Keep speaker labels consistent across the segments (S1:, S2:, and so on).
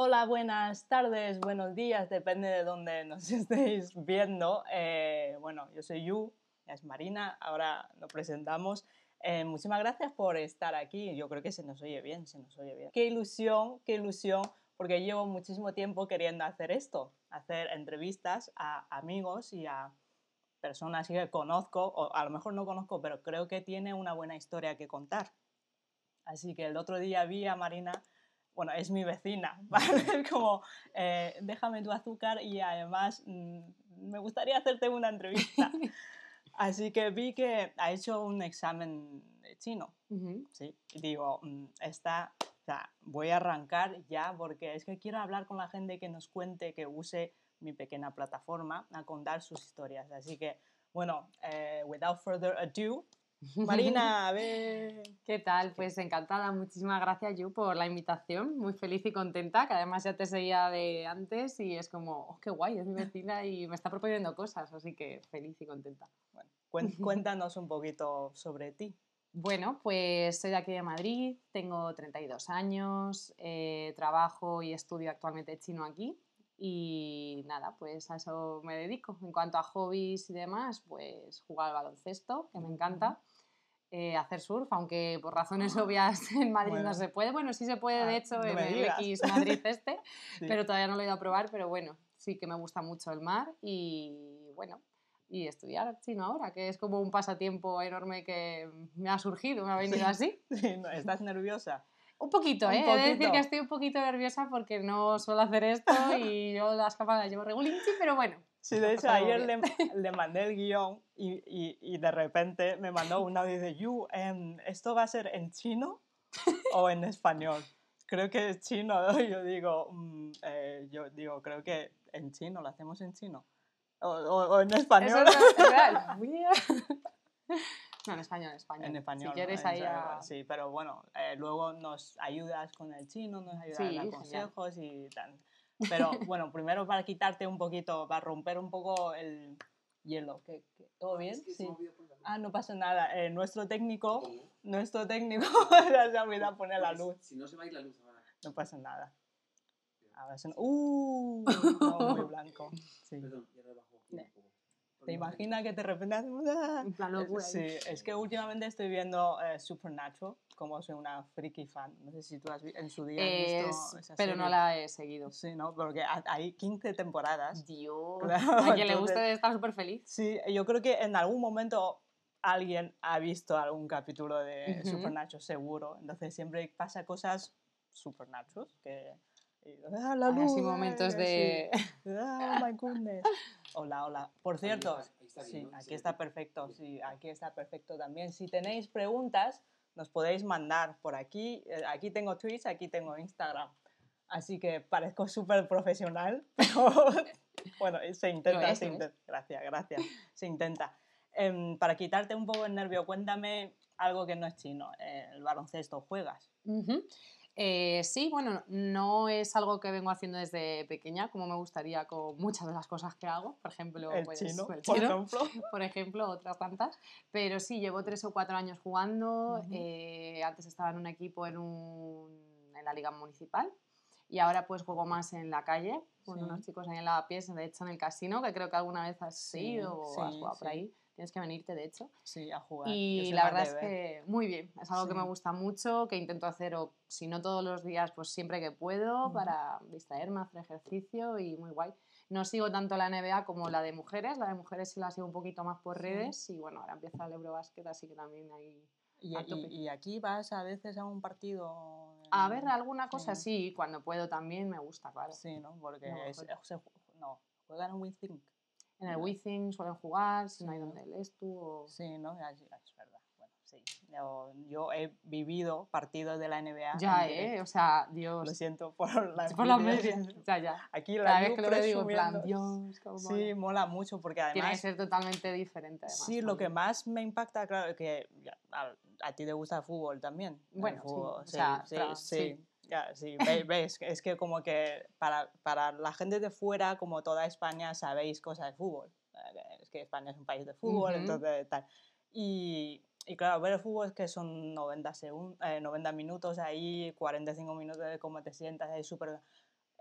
S1: Hola, buenas tardes, buenos días, depende de dónde nos estéis viendo. Eh, bueno, yo soy Yu, es Marina, ahora nos presentamos. Eh, muchísimas gracias por estar aquí. Yo creo que se nos oye bien, se nos oye bien. Qué ilusión, qué ilusión, porque llevo muchísimo tiempo queriendo hacer esto, hacer entrevistas a amigos y a personas que conozco, o a lo mejor no conozco, pero creo que tiene una buena historia que contar. Así que el otro día vi a Marina bueno, es mi vecina, ¿vale? Como, eh, déjame tu azúcar y además mm, me gustaría hacerte una entrevista. Así que vi que ha hecho un examen de chino, ¿sí? Y digo, mm, está, o sea, voy a arrancar ya porque es que quiero hablar con la gente que nos cuente, que use mi pequeña plataforma a contar sus historias. Así que, bueno, eh, without further ado, Marina, a ver.
S2: ¿Qué tal? Pues encantada, muchísimas gracias, Yu, por la invitación. Muy feliz y contenta, que además ya te seguía de antes y es como, oh, qué guay, es mi vecina y me está proponiendo cosas, así que feliz y contenta.
S1: Bueno, cuéntanos un poquito sobre ti.
S2: Bueno, pues soy de aquí de Madrid, tengo 32 años, eh, trabajo y estudio actualmente chino aquí y nada, pues a eso me dedico. En cuanto a hobbies y demás, pues jugar al baloncesto, que me encanta. Eh, hacer surf, aunque por razones ah, obvias en Madrid no se puede. Bueno, sí se puede, de ah, hecho, en el X Madrid este, pero todavía no lo he ido a probar, pero bueno, sí que me gusta mucho el mar y bueno, y estudiar chino ahora, que es como un pasatiempo enorme que me ha surgido, me ha venido así.
S1: ¿Estás nerviosa?
S2: Un poquito, ¿eh? He de decir que estoy un poquito nerviosa porque no suelo hacer esto y yo las cámaras las llevo regulinchi, pero bueno.
S1: Sí, de hecho, ayer le, le, mandé el guion y, y, y, de repente me mandó un audio y dice, Yu, em, ¿esto va a ser en chino o en español? Creo que es chino, ¿no? Yo digo, mm, eh, yo digo, creo que en chino, lo hacemos en chino. O, o, en español. Eso es real.
S2: No, en español, en español.
S1: En español.
S2: Si quieres ahí a...
S1: Sí, pero bueno, eh, luego nos ayudas con el chino, nos ayudas a dar consejos y tal. Pero bueno, primero para quitarte un poquito, para romper un poco el hielo. ¿Qué, todo bien? sí. Ah, no pasa nada. Eh, nuestro técnico, nuestro técnico se olvidado poner la luz.
S3: Si no se va a ir la luz ahora.
S1: No pasa nada. A ver, ¡Uh! No, muy blanco. Sí. Perdón, ya rebajo. ¿Te imaginas que de repente hacemos... ¡ah! Sí, es que últimamente estoy viendo eh, Supernatural, como soy una freaky fan. No sé si tú has en su día has visto
S2: Pero no la he seguido.
S1: Sí, ¿no? Porque hay 15 temporadas.
S2: Dios. a quien le guste estar súper feliz.
S1: Sí, yo creo que en algún momento alguien ha visto algún capítulo de Supernatural seguro. Entonces siempre pasa cosas Supernatural que
S2: Ah, la luz, Así momentos de...
S1: Oh my goodness. Hola, hola. Por cierto, sí, aquí está perfecto, sí, aquí está perfecto también. Si tenéis preguntas, nos podéis mandar por aquí. Eh, aquí tengo Twitch, aquí tengo Instagram. Así que parezco súper profesional, pero bueno, se intenta, se intenta. Gracias, gracias. Se intenta. Em, para quitarte un poco el nervio, cuéntame algo que no es chino. Eh, el baloncesto, ¿juegas?
S2: Eh, sí, bueno, no es algo que vengo haciendo desde pequeña, como me gustaría con muchas de las cosas que hago, por ejemplo,
S1: el pues, chino, por ejemplo,
S2: por ejemplo, otras tantas. Pero sí, llevo tres o cuatro años jugando. Eh, antes estaba en un equipo en, un, en la liga municipal y ahora pues juego más en la calle con unos chicos ahí en lavapiés, de hecho en el casino, que creo que alguna vez has ido o has jugado por ahí. Tienes que venirte, de hecho.
S1: Sí, a jugar.
S2: Y la verdad es que muy bien. Es algo que me gusta mucho, que intento hacer, o si no todos los días, pues siempre que puedo, para distraerme, hacer ejercicio y muy guay. No sigo tanto la NBA como la de mujeres. La de mujeres sí la sigo un poquito más por redes. Y bueno, ahora empieza el Eurobasket, así que también hay.
S1: ¿Y, y, aquí vas a veces a un partido?
S2: A ver, alguna cosa sí. cuando puedo también me gusta, claro.
S1: Sí, ¿no? Porque no, no juegan un WeThink
S2: en el Withing suelen jugar, si no hay donde lees tú. O...
S1: Sí, ¿no? Es, verdad. Bueno, sí. Yo, he vivido partidos de la NBA.
S2: Ya, ¿eh? O sea, Dios.
S1: Lo siento por la
S2: Por la media. Ya, ya.
S1: Aquí la
S2: Cada vez que lo digo, en plan, Dios,
S1: cómo Sí, mola mucho porque además.
S2: Tiene que ser totalmente diferente. Además,
S1: sí, lo que más me impacta, claro, que a, ti te gusta el fútbol también.
S2: Bueno,
S1: fútbol,
S2: sí, sí,
S1: sí, Ya, sí, veis, es que como que para, para, la gente de fuera, como toda España, sabéis cosas de fútbol. Eh, es que España es un país de fútbol, entonces tal. Y, y, claro, ver el fútbol es que son 90, segundos, 90 minutos ahí, 45 minutos de cómo te sientas, ahí súper...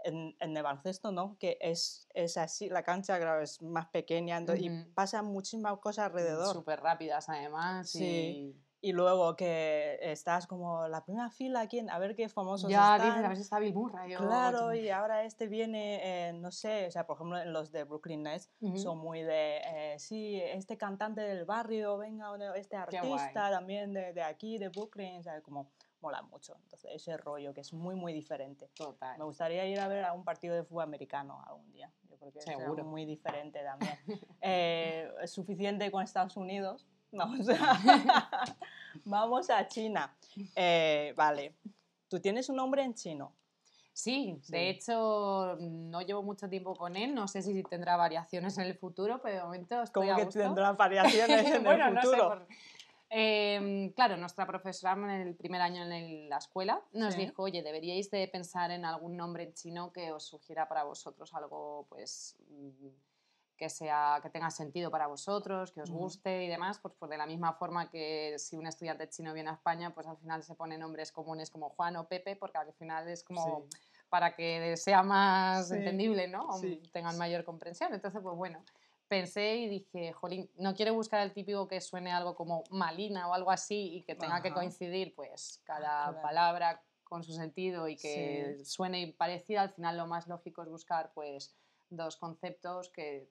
S1: en, en el baloncesto, ¿no? Que es, es así, la cancha, claro, es más pequeña entonces- y
S2: Ujú.
S1: pasan muchísimas cosas alrededor.
S2: Súper rápidas además.
S1: Sí.
S2: y
S1: Y luego que estás como la primera fila, ¿quién? A ver qué famosos
S2: Ya
S1: están.
S2: dices, a ver si está Bill Murray o
S1: Claro, y ahora este viene, eh, no sé, o sea, por ejemplo, en los de Brooklyn Nets
S2: Ujú.
S1: son muy de, eh, sí, este cantante del barrio, venga, este artista también de, de aquí, de Brooklyn, o sea, como mola mucho. Entonces, ese rollo que es muy, muy diferente.
S2: Total.
S1: Me gustaría ir a ver a un partido de fútbol americano algún día. Yo creo que
S2: Seguro.
S1: muy diferente también. Eh, es suficiente con Estados Unidos. Vamos a, vamos a China. Eh, vale. Tú tienes un nombre en chino.
S2: Sí,
S1: Sí.
S2: de hecho no llevo mucho tiempo con él, no sé si tendrá variaciones en el futuro, pero de momento estoy
S1: ¿Cómo
S2: a
S1: que
S2: gusto.
S1: tendrás variaciones en
S2: bueno,
S1: el
S2: no sé.
S1: futuro?
S2: por- Em, claro, nuestra profesora en el primer año en el- la escuela nos
S1: Sí.
S2: dijo, oye, deberíais de pensar en algún nombre en chino que os sugiera para vosotros algo, pues, mm, que sea, que tenga sentido para vosotros, que os
S1: Ujú.
S2: guste y demás, pues, pues de la misma forma que si un estudiante chino viene a España, pues al final se pone nombres comunes como Juan o Pepe, porque al final es como
S1: Sí.
S2: para que sea más
S1: Sí,
S2: entendible, ¿no? O
S1: sí,
S2: tengan mayor comprensión. Entonces, pues bueno, pensé y dije, jolín, no quiero buscar el típico que suene algo como Malina o algo así y que tenga que coincidir, pues, cada
S1: claro.
S2: palabra con su sentido y que suene parecida. Al final, lo más lógico es buscar, pues, dos conceptos que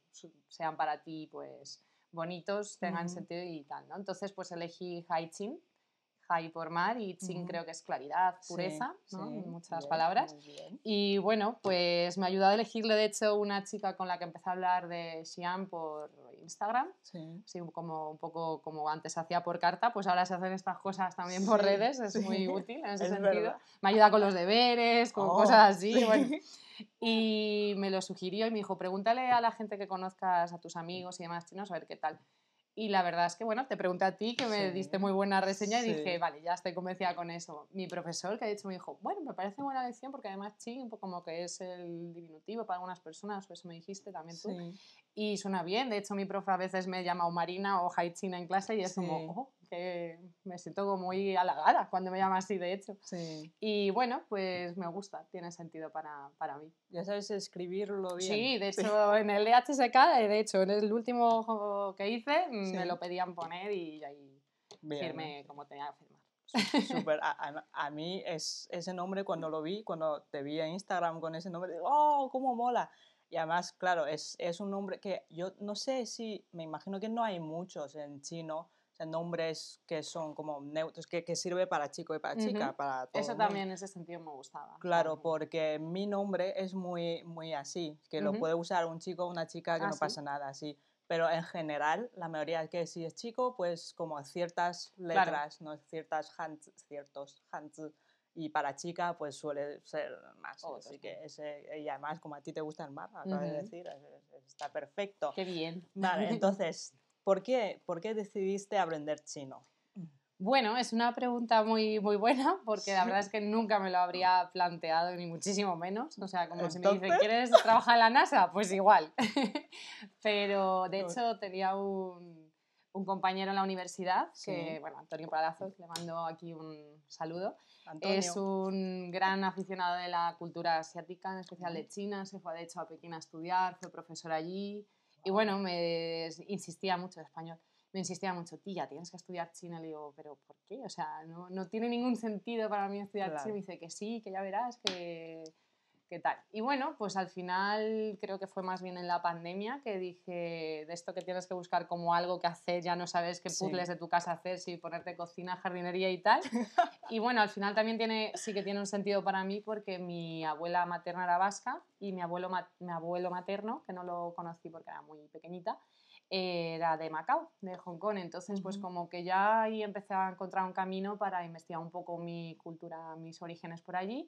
S2: sean para ti, pues, bonitos, tengan sentido y tal, ¿no? Entonces, pues elegí Haichin, Hai por mar y Chin creo que es claridad,
S1: Sí,
S2: pureza, ¿no?
S1: sí,
S2: muchas
S1: bien,
S2: palabras. Y bueno, pues me ha ayudado a elegirle, de hecho, una chica con la que empecé a hablar de Xi'an por Instagram.
S1: Sí.
S2: Sí, como un poco como antes hacía por carta, pues ahora se hacen estas cosas también por
S1: Sí,
S2: redes, es
S1: sí,
S2: muy útil en ese
S1: es
S2: sentido.
S1: verdad.
S2: Me ayuda con los deberes, con
S1: Oh,
S2: cosas así,
S1: sí.
S2: bueno. Y me lo sugirió y me dijo, pregúntale a la gente que conozcas, a tus amigos y demás chinos, a ver qué tal. Y la verdad es que, bueno, te pregunté a ti, que me
S1: Sí.
S2: diste muy buena reseña y dije, vale, ya estoy convencida con eso. Mi profesor, que ha dicho, me dijo, bueno, me parece buena lección porque además Chi, un poco como que es el diminutivo para algunas personas, o eso me dijiste también tú.
S1: Sí.
S2: Y suena bien, de hecho mi profe a veces me llama o Marina o Haichina en clase y es como, oh, que me siento como muy halagada cuando me llama así, de hecho.
S1: Sí.
S2: Y bueno, pues me gusta, tiene sentido para, para mí.
S1: Ya sabes escribirlo bien.
S2: Sí, de hecho en el DHSK, de hecho en el último que hice, mm,
S1: Sí.
S2: me lo pedían poner y ahí
S1: Bien,
S2: firmé como tenía que firmar.
S1: A, a- a mí es, ese nombre cuando lo vi, cuando te vi en Instagram con ese nombre, digo, ¡oh, cómo mola! Y además, claro, es, es un nombre que yo no sé si, me imagino que no hay muchos en chino, o sea, nombres que son como neutros, que, que sirve para chico y para chica,
S2: Ujú.
S1: para todo
S2: Eso también en ese sentido me gustaba.
S1: Claro, porque mi nombre es muy, muy así, que lo
S2: Ujú.
S1: puede usar un chico o una chica que
S2: Ah,
S1: no
S2: ¿sí?
S1: pasa nada así. Pero en general, la mayoría es que si es chico, pues como ciertas letras, ¿no? ciertas hanzi, ciertos hanzi. Y para chica, pues suele ser más.
S2: Otros,
S1: así que ese, y además, como a ti te gusta el mar, acabas de
S2: Ujú.
S1: decir, es- es- está perfecto.
S2: Qué bien.
S1: Vale, entonces, ¿por qué, ¿por qué decidiste aprender chino?
S2: Bueno, es una pregunta muy, muy buena porque la verdad es que nunca me lo habría planteado, ni muchísimo menos. O sea, como si me dicen,
S1: Entonces-
S2: ¿quieres trabajar en la NASA? Pues igual. Pero de hecho tenía un, un compañero en la universidad, que,
S1: Sí.
S2: bueno, Antonio Palazos, le mando aquí un saludo.
S1: Antonio.
S2: Es un gran aficionado de la cultura asiática, en especial de China. Se fue de hecho a Pekín a estudiar, fue profesor allí. Y bueno, me insistía mucho en español. Me insistía mucho, tía, tienes que estudiar chino. Le digo, ¿pero por qué? O sea, no, no tiene ningún sentido para mí estudiar
S1: Claro.
S2: chino. Me dice que sí, que ya verás, que, que tal. Y bueno, pues al final creo que fue más bien en la pandemia que dije de esto que tienes que buscar como algo que hacer, ya no sabes qué
S1: Sí.
S2: puzzles de tu casa hacer, si ponerte cocina, jardinería y tal. Y bueno, al final también tiene, sí que tiene un sentido para mí porque mi abuela materna era vasca y mi abuelo, mi abuelo materno, que no lo conocí porque era muy pequeñita, era de Macao, de Hong Kong. Entonces, pues como que ya ahí empecé a encontrar un camino para investigar un poco mi cultura, mis orígenes por allí.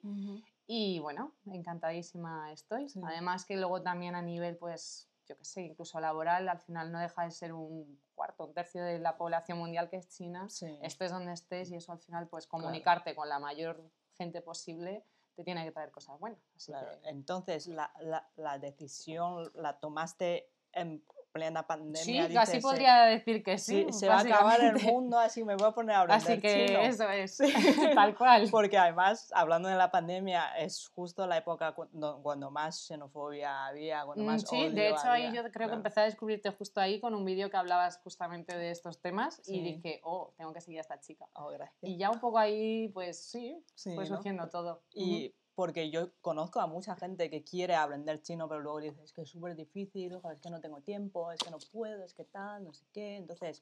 S2: Y bueno, encantadísima estoy.
S1: Sí.
S2: Además que luego también a nivel, pues, yo qué sé, incluso laboral, al final no deja de ser un cuarto, un tercio de la población mundial que es China
S1: Sí.
S2: estés donde estés y eso al final, pues comunicarte con la mayor gente posible te tiene que traer cosas buenas. Así
S1: Claro,
S2: que,
S1: Entonces, la, la- la decisión la tomaste en- plena pandemia.
S2: Sí, casi podría decir que sí.
S1: sí, se va a acabar el mundo, así me voy a poner a aprender
S2: Así que
S1: chino.
S2: eso es, tal cual.
S1: Porque además, hablando de la pandemia, es justo la época cuando, cuando más xenofobia había, cuando
S2: Mm,
S1: más
S2: Sí,
S1: odio
S2: de hecho ahí yo creo
S1: claro.
S2: que empecé a descubrirte justo ahí con un vídeo que hablabas justamente de estos temas
S1: Sí.
S2: y dije, oh, tengo que seguir a esta chica.
S1: Oh, gracias.
S2: Y ya un poco ahí, pues sí,
S1: ¿no?
S2: surgiendo todo.
S1: Y porque yo conozco a mucha gente que quiere aprender chino, pero luego dice, es que es súper difícil, ojo, es que no tengo tiempo, es que no puedo, es que tal, no sé qué. Entonces,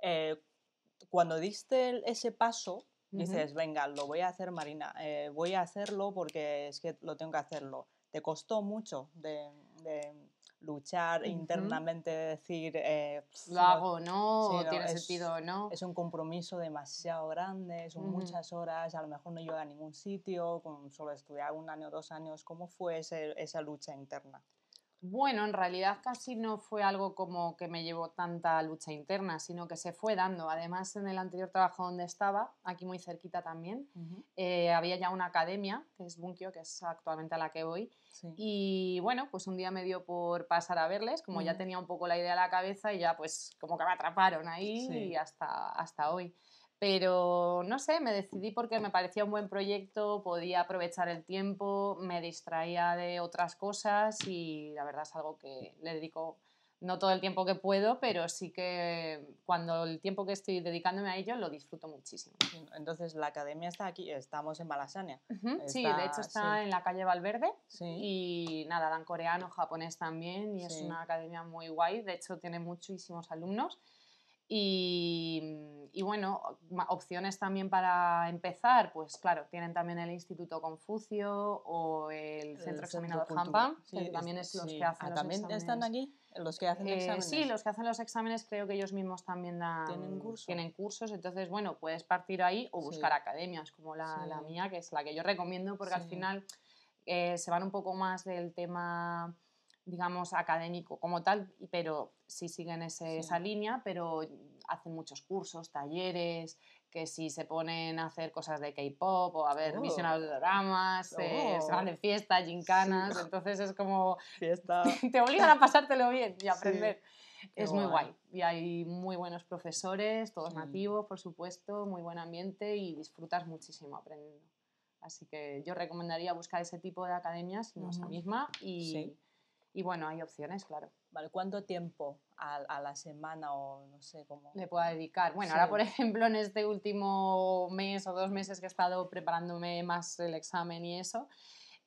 S1: eh, cuando diste ese paso, dices, venga, lo voy a hacer, Marina, eh, voy a hacerlo porque es que lo tengo que hacerlo. ¿Te costó mucho de, de luchar internamente, de decir, eh,
S2: ¿Lo hago o no?
S1: Sí,
S2: ¿O
S1: no,
S2: tiene
S1: es-
S2: sentido o no?
S1: es un compromiso demasiado grande, son muchas horas, a lo mejor no llego a ningún sitio, con solo estudiar un año o dos años. ¿Cómo fue ese- esa lucha interna?
S2: Bueno, en realidad casi no fue algo como que me llevó tanta lucha interna, sino que se fue dando. Además, en el anterior trabajo donde estaba, aquí muy cerquita también, eh, había ya una academia, que es Bunkyo, que es actualmente a la que voy.
S1: Sí.
S2: Y bueno, pues un día me dio por pasar a verles, como ya tenía un poco la idea en la cabeza y ya pues como que me atraparon ahí
S1: Sí.
S2: y hasta, hasta hoy. Pero no sé, me decidí porque me parecía un buen proyecto, podía aprovechar el tiempo, me distraía de otras cosas y la verdad es algo que le dedico no todo el tiempo que puedo, pero sí que cuando el tiempo que estoy dedicándome a ello lo disfruto muchísimo.
S1: Sí, Entonces, la academia está aquí, estamos en Malasania.
S2: Ujú, Sí,
S1: Está-
S2: de hecho está
S1: sí.
S2: en la calle Valverde
S1: Sí.
S2: y nada, dan coreano, japonés también y es
S1: Sí.
S2: una academia muy guay, de hecho tiene muchísimos alumnos y, y bueno, opciones también para empezar, pues claro, tienen también el Instituto Confucio o el Centro Examinador. Hampam,
S1: Sí,
S2: que también es los
S1: sí.
S2: que hacen
S1: Ah,
S2: los
S1: ¿También
S2: exámenes.
S1: están aquí? ¿Los que hacen
S2: Eh,
S1: exámenes?
S2: sí, los que hacen los exámenes creo que ellos mismos también dan,
S1: ¿Tienen curso?
S2: tienen cursos, entonces bueno, puedes partir ahí o
S1: Sí.
S2: buscar academias como la, la mía, que es la que yo recomiendo porque al final eh, se van un poco más del tema, digamos, académico como tal, pero sí siguen ese-
S1: Sí.
S2: esa línea, pero hacen muchos cursos, talleres, que si se ponen a hacer cosas de K-pop o a ver
S1: Oh.
S2: visionados de dramas, eh, se van
S1: Oh.
S2: de fiesta, gincanas, entonces es como
S1: Fiesta.
S2: te obligan a pasártelo bien y
S1: Sí,
S2: aprender.
S1: qué
S2: Es muy
S1: guay.
S2: guay. Y hay muy buenos profesores, todos
S1: Sí.
S2: nativos, por supuesto, muy buen ambiente y disfrutas muchísimo aprendiendo. Así que yo recomendaría buscar ese tipo de academias, no esa
S1: Ujú.
S2: misma. Y,
S1: Sí.
S2: Y bueno, hay opciones, claro.
S1: Vale, ¿cuánto tiempo a, a la semana o no sé cómo?
S2: Le pueda dedicar. Bueno,
S1: Sí.
S2: ahora por ejemplo en este último mes o dos meses que he estado preparándome más el examen y eso,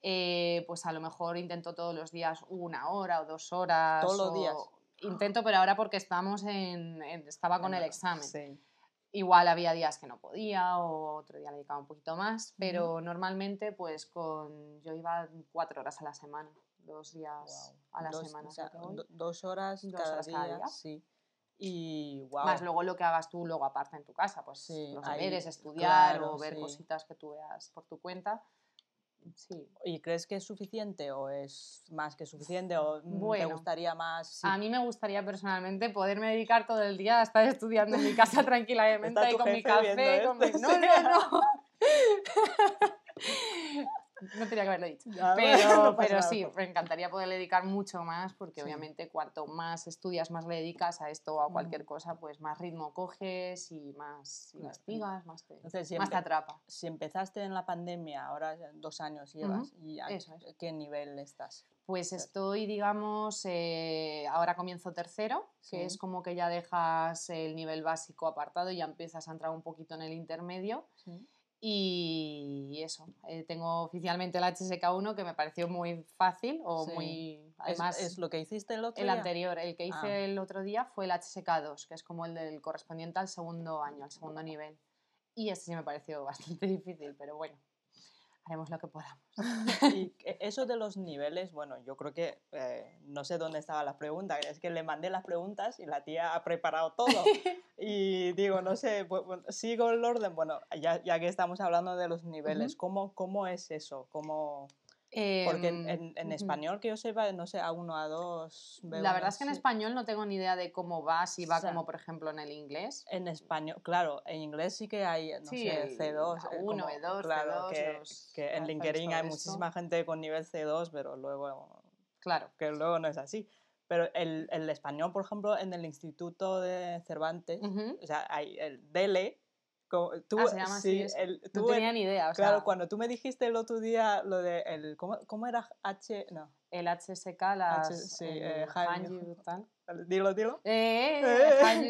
S2: eh, pues a lo mejor intento todos los días una hora o dos horas.
S1: ¿Todos los
S2: o-
S1: días?
S2: Intento, pero ahora porque estamos en, en- estaba con el examen.
S1: Sí.
S2: Igual había días que no podía o otro día le dedicaba un poquito más, pero normalmente pues con yo iba cuatro horas a la semana, dos días
S1: Guau.
S2: a la
S1: Dos-
S2: semana.
S1: o sea, do- dos horas,
S2: Dos
S1: cada,
S2: horas
S1: día,
S2: cada día.
S1: sí. Y wow.
S2: Más luego lo que hagas tú luego aparte en tu casa, pues
S1: Sí,
S2: los
S1: ahí,
S2: deberes, estudiar
S1: claro,
S2: o ver
S1: sí.
S2: cositas que tú veas por tu cuenta. Sí.
S1: ¿Y crees que es suficiente o es más que suficiente o mm, te
S2: Bueno.
S1: gustaría más? Sí.
S2: A mí me gustaría personalmente poderme dedicar todo el día a estar estudiando en mi casa tranquilamente
S1: tu
S2: con mi café. con mi- No, no, no. No tenía que haberlo dicho.
S1: Ya,
S2: Pero,
S1: no
S2: pero sí,
S1: pues.
S2: me encantaría poder dedicar mucho más porque
S1: Sí.
S2: obviamente cuanto más estudias, más le dedicas a esto o a cualquier
S1: Mm.
S2: cosa, pues más ritmo coges y más investigas, más te,
S1: Entonces, si,
S2: más te atrapa.
S1: si empezaste en la pandemia, ahora dos años llevas, ¿y a
S2: eso es.
S1: qué nivel estás?
S2: Pues estoy, digamos, eh, ahora comienzo tercero, que
S1: Sí.
S2: es como que ya dejas el nivel básico apartado y ya empiezas a entrar un poquito en el intermedio.
S1: Sí.
S2: Y eso, eh, tengo oficialmente el HSK1 que me pareció muy fácil o
S1: Sí.
S2: muy...
S1: ¿Es,
S2: Además,
S1: es lo que hiciste el otro
S2: el
S1: día?
S2: anterior, el que hice
S1: Ah.
S2: el otro día fue el HSK2, que es como el del correspondiente al segundo año, al segundo nivel. Y ese sí me pareció bastante difícil, pero bueno, haremos lo que podamos.
S1: Y eso de los niveles, bueno, yo creo que eh, no sé dónde estaba la pregunta, es que le mandé las preguntas y la tía ha preparado todo. y digo, no sé, bu- bu- sigo el orden. Bueno, ya, ya que estamos hablando de los niveles, ¿cómo, ¿cómo es eso? ¿Cómo... Porque en,
S2: Em,
S1: en- en
S2: ujú.
S1: español, que yo sepa, no sé, A1, A2, B1,
S2: La verdad es que en español no tengo ni idea de cómo va, si va
S1: O sea,
S2: como por ejemplo en el inglés.
S1: En español, claro, en inglés sí que hay, no
S2: Sí,
S1: sé,
S2: el
S1: C2. eh,
S2: A1,
S1: como-
S2: B2,
S1: claro,
S2: C2,
S1: que,
S2: los
S1: que en LinkedIn hay
S2: esto.
S1: muchísima gente con nivel C2, pero luego,
S2: Claro.
S1: que luego no es así. Pero el, el español, por ejemplo, en el Instituto de Cervantes, o sea, hay el DELE. Como- Tú,
S2: Ah, se llama así
S1: sí,
S2: eso.
S1: el-
S2: No
S1: tú
S2: tenía
S1: en-
S2: ni idea. O sea,
S1: Claro, cuando tú me dijiste el otro día lo de el, ¿cómo, cómo era H? No,
S2: el HSK, las.
S1: sí,
S2: el
S1: eh, Hanyu.
S2: Tal.
S1: dilo, dilo.
S2: Eh,
S1: Eh.
S2: Hanyu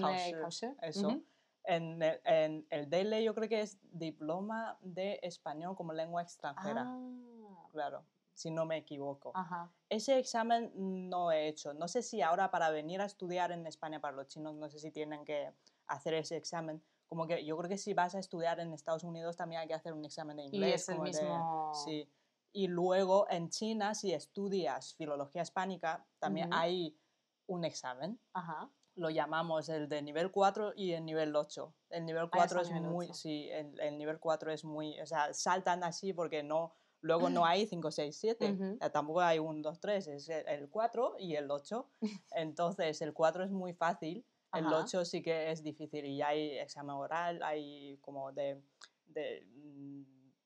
S1: Kao
S2: eh.
S1: Eso.
S2: Ujú.
S1: En el, en el DELE yo creo que es diploma de español como lengua extranjera,
S2: Ah,
S1: claro, si no me equivoco.
S2: Ajá.
S1: Ese examen no he hecho. No sé si ahora para venir a estudiar en España para los chinos, no sé si tienen que hacer ese examen. Como que yo creo que si vas a estudiar en Estados Unidos también hay que hacer un examen de
S2: Y
S1: inglés.
S2: es el
S1: como de-
S2: mismo.
S1: sí. Y luego en China, si estudias filología hispánica, también
S2: Ujú.
S1: hay un examen.
S2: Ajá.
S1: Lo llamamos el de nivel 4 y el nivel 8. El nivel
S2: Ah,
S1: 4
S2: está
S1: es
S2: nivel
S1: muy,
S2: ocho.
S1: sí, el, el nivel 4 es muy, o sea, saltan así porque no, luego no hay 5, 6, 7.
S2: Ujú.
S1: O sea, tampoco hay 1, 2, 3, es el- el 4 y el 8. Entonces, el 4 es muy fácil, el
S2: Ajá.
S1: 8 sí que es difícil y hay examen oral, hay como de, de, mm,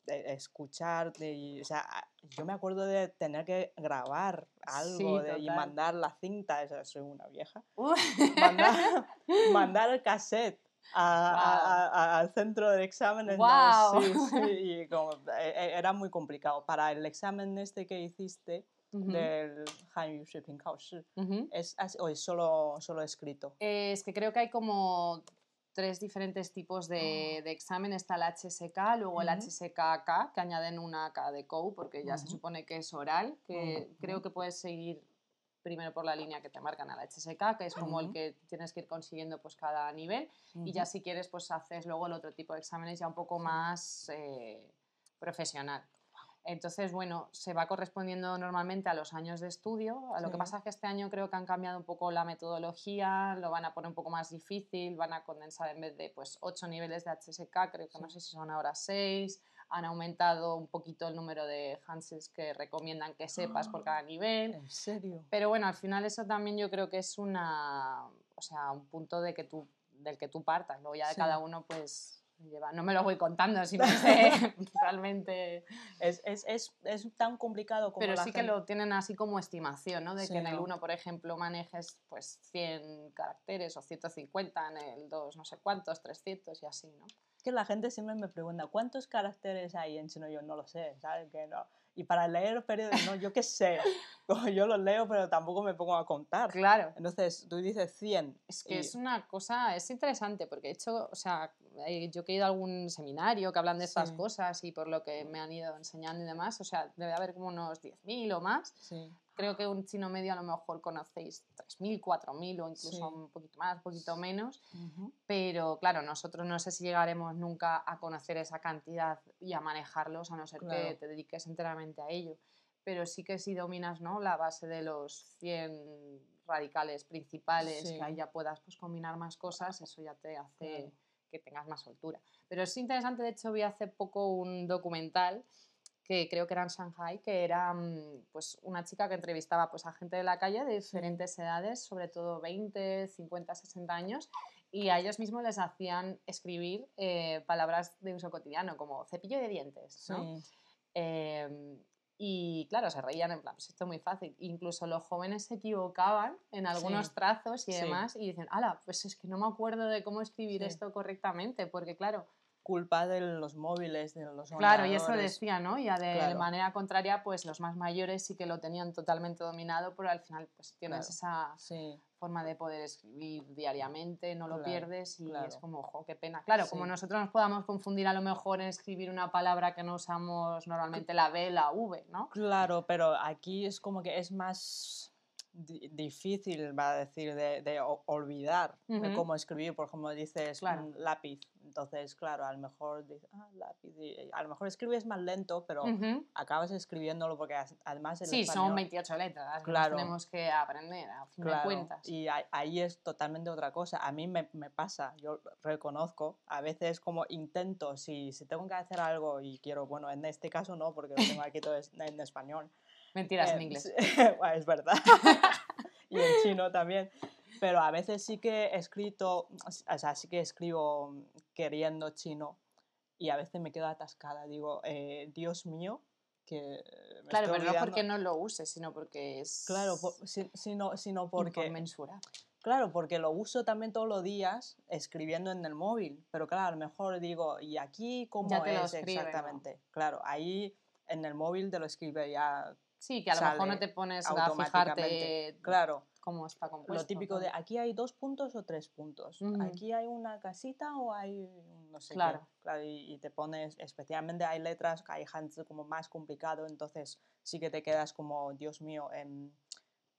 S1: de escuchar, de, o sea, a- yo me acuerdo de tener que grabar algo
S2: Sí,
S1: de- y mandar la cinta, o sea, soy una vieja mandar, mandar el cassette a- a- a- a- al centro de exámenes. ¿no?
S2: Guau.
S1: Sí, sí, y como, e- e- era muy complicado. Para el examen este que hiciste del Hanyu Shiping Kaoshi,
S2: ujú.
S1: es, o es solo, solo escrito.
S2: Eh, es que creo que hay como tres diferentes tipos de, de examen. Está el HSK, luego el
S1: Ah.
S2: HSKK, que añaden una K de COU, porque ya se supone que es oral, que creo que puedes seguir primero por la línea que te marcan al HSK, que es como el que tienes que ir consiguiendo pues cada nivel, y ya si quieres pues haces luego el otro tipo de exámenes ya un poco más eh, profesional. Entonces, bueno, se va correspondiendo normalmente a los años de estudio. A Lo que pasa es que este año creo que han cambiado un poco la metodología, lo van a poner un poco más difícil, van a condensar en vez de pues 8 niveles de HSK, creo que no sé si son ahora 6, han aumentado un poquito el número de Hanses que recomiendan que sepas por
S1: Ah.
S2: cada nivel.
S1: ¿En serio?
S2: Pero bueno, al final eso también yo creo que es una, o sea, un punto de que tú, del que tú partas. Luego ya de
S1: Sí.
S2: cada uno pues lleva, no me lo voy contando, si no sé realmente,
S1: Es, es, es, es tan complicado como
S2: pero
S1: la
S2: sí que
S1: gente-
S2: lo tienen así como estimación, ¿no? De
S1: Sí,
S2: que en el
S1: ¿no?
S2: 1, por ejemplo, manejes pues 100 caracteres o 150, en el 2 no sé cuántos, 300 y así, ¿no?
S1: Es que la gente siempre me pregunta, ¿cuántos caracteres hay en chino? Yo no lo sé, ¿sabes? Que no. Y para leer periódicos, no, yo qué sé. Como yo los leo, pero tampoco me pongo a contar.
S2: Claro.
S1: Entonces, tú dices 100.
S2: Es que
S1: y-
S2: es una cosa, es interesante, porque de hecho, o sea, eh, yo que he ido a algún seminario que hablan de estas
S1: Sí.
S2: cosas y por lo que me han ido enseñando y demás, o sea, debe haber como unos 10.000 o más.
S1: Sí,
S2: Creo que un chino medio a lo mejor conocéis 3.000, 4.000 o incluso
S1: Sí.
S2: un poquito más, un poquito menos.
S1: ujú,
S2: Pero claro, nosotros no sé si llegaremos nunca a conocer esa cantidad y a manejarlos, a no ser que
S1: Claro.
S2: te dediques enteramente a ello. Pero sí que si dominas ¿no? la base de los 100 radicales principales,
S1: Sí.
S2: que ahí ya puedas pues, combinar más cosas, eso ya te hace
S1: Claro.
S2: que tengas más soltura. Pero es interesante, de hecho vi hace poco un documental que creo que era en Shanghai, que era mm, pues, una chica que entrevistaba pues, a gente de la calle de diferentes edades, sobre todo 20, 50, 60 años, y a ellos mismos les hacían escribir eh, palabras de uso cotidiano, como cepillo de dientes. ¿no?
S1: sí,
S2: Em, y claro, se reían en plan, pues esto es muy fácil. Incluso los jóvenes se equivocaban en algunos
S1: Sí.
S2: trazos y
S1: Sí.
S2: demás y dicen, ala, pues es que no me acuerdo de cómo escribir
S1: Sí.
S2: esto correctamente, porque claro,
S1: Culpa de los móviles, de los
S2: claro, y eso decía, ¿no? Y a de
S1: Claro.
S2: manera contraria, pues los más mayores sí que lo tenían totalmente dominado, pero al final pues tienes
S1: Claro.
S2: esa
S1: Sí,
S2: forma de poder escribir diariamente, no lo pierdes y es como, ojo, qué pena. Claro, como nosotros nos podamos confundir a lo mejor en escribir una palabra que no usamos normalmente, la B, la V, ¿no?
S1: claro, pero aquí es como que es más difícil, va a decir, de, de olvidar de
S2: Ujú.
S1: cómo escribir, por ejemplo, dices
S2: Claro.
S1: mm, lápiz. Entonces, claro, a lo mejor dices, ah, lápiz. y a lo mejor escribes más lento, pero
S2: Ujú.
S1: acabas escribiéndolo porque además el
S2: Sí, son
S1: español-
S2: 28 letras,
S1: Claro.
S2: tenemos que aprender, a fin
S1: Claro,
S2: de cuentas.
S1: y ahí, es totalmente otra cosa. A mí me, me pasa, yo reconozco, a veces como intento, si, si tengo que hacer algo y quiero, bueno, en este caso no, porque lo tengo aquí todo en español.
S2: Mentiras en
S1: Eh,
S2: inglés.
S1: sí, bueno, es verdad. y en chino también. Pero a veces sí que he escrito, o sea, sí que escribo queriendo chino y a veces me quedo atascada. Digo, eh, Dios mío, que me
S2: Claro, pero no
S1: olvidando.
S2: porque no lo uses, sino porque es
S1: Claro, po- si- sino, sino porque...
S2: inconmensurable.
S1: Claro, porque lo uso también todos los días escribiendo en el móvil, pero claro, a lo mejor digo, ¿y aquí cómo
S2: Ya
S1: es
S2: escribe, ¿no?
S1: exactamente? Claro, ahí en el móvil te lo escribe ya,
S2: Sí, que a lo mejor no te pones a fijarte
S1: claro.
S2: cómo está compuesto.
S1: Lo típico de aquí hay dos puntos o tres puntos, aquí hay una casita o hay no sé
S2: Claro.
S1: qué. Claro, y, y te pones, especialmente hay letras, que hay hands como más complicado, entonces sí que te quedas como, Dios mío, em,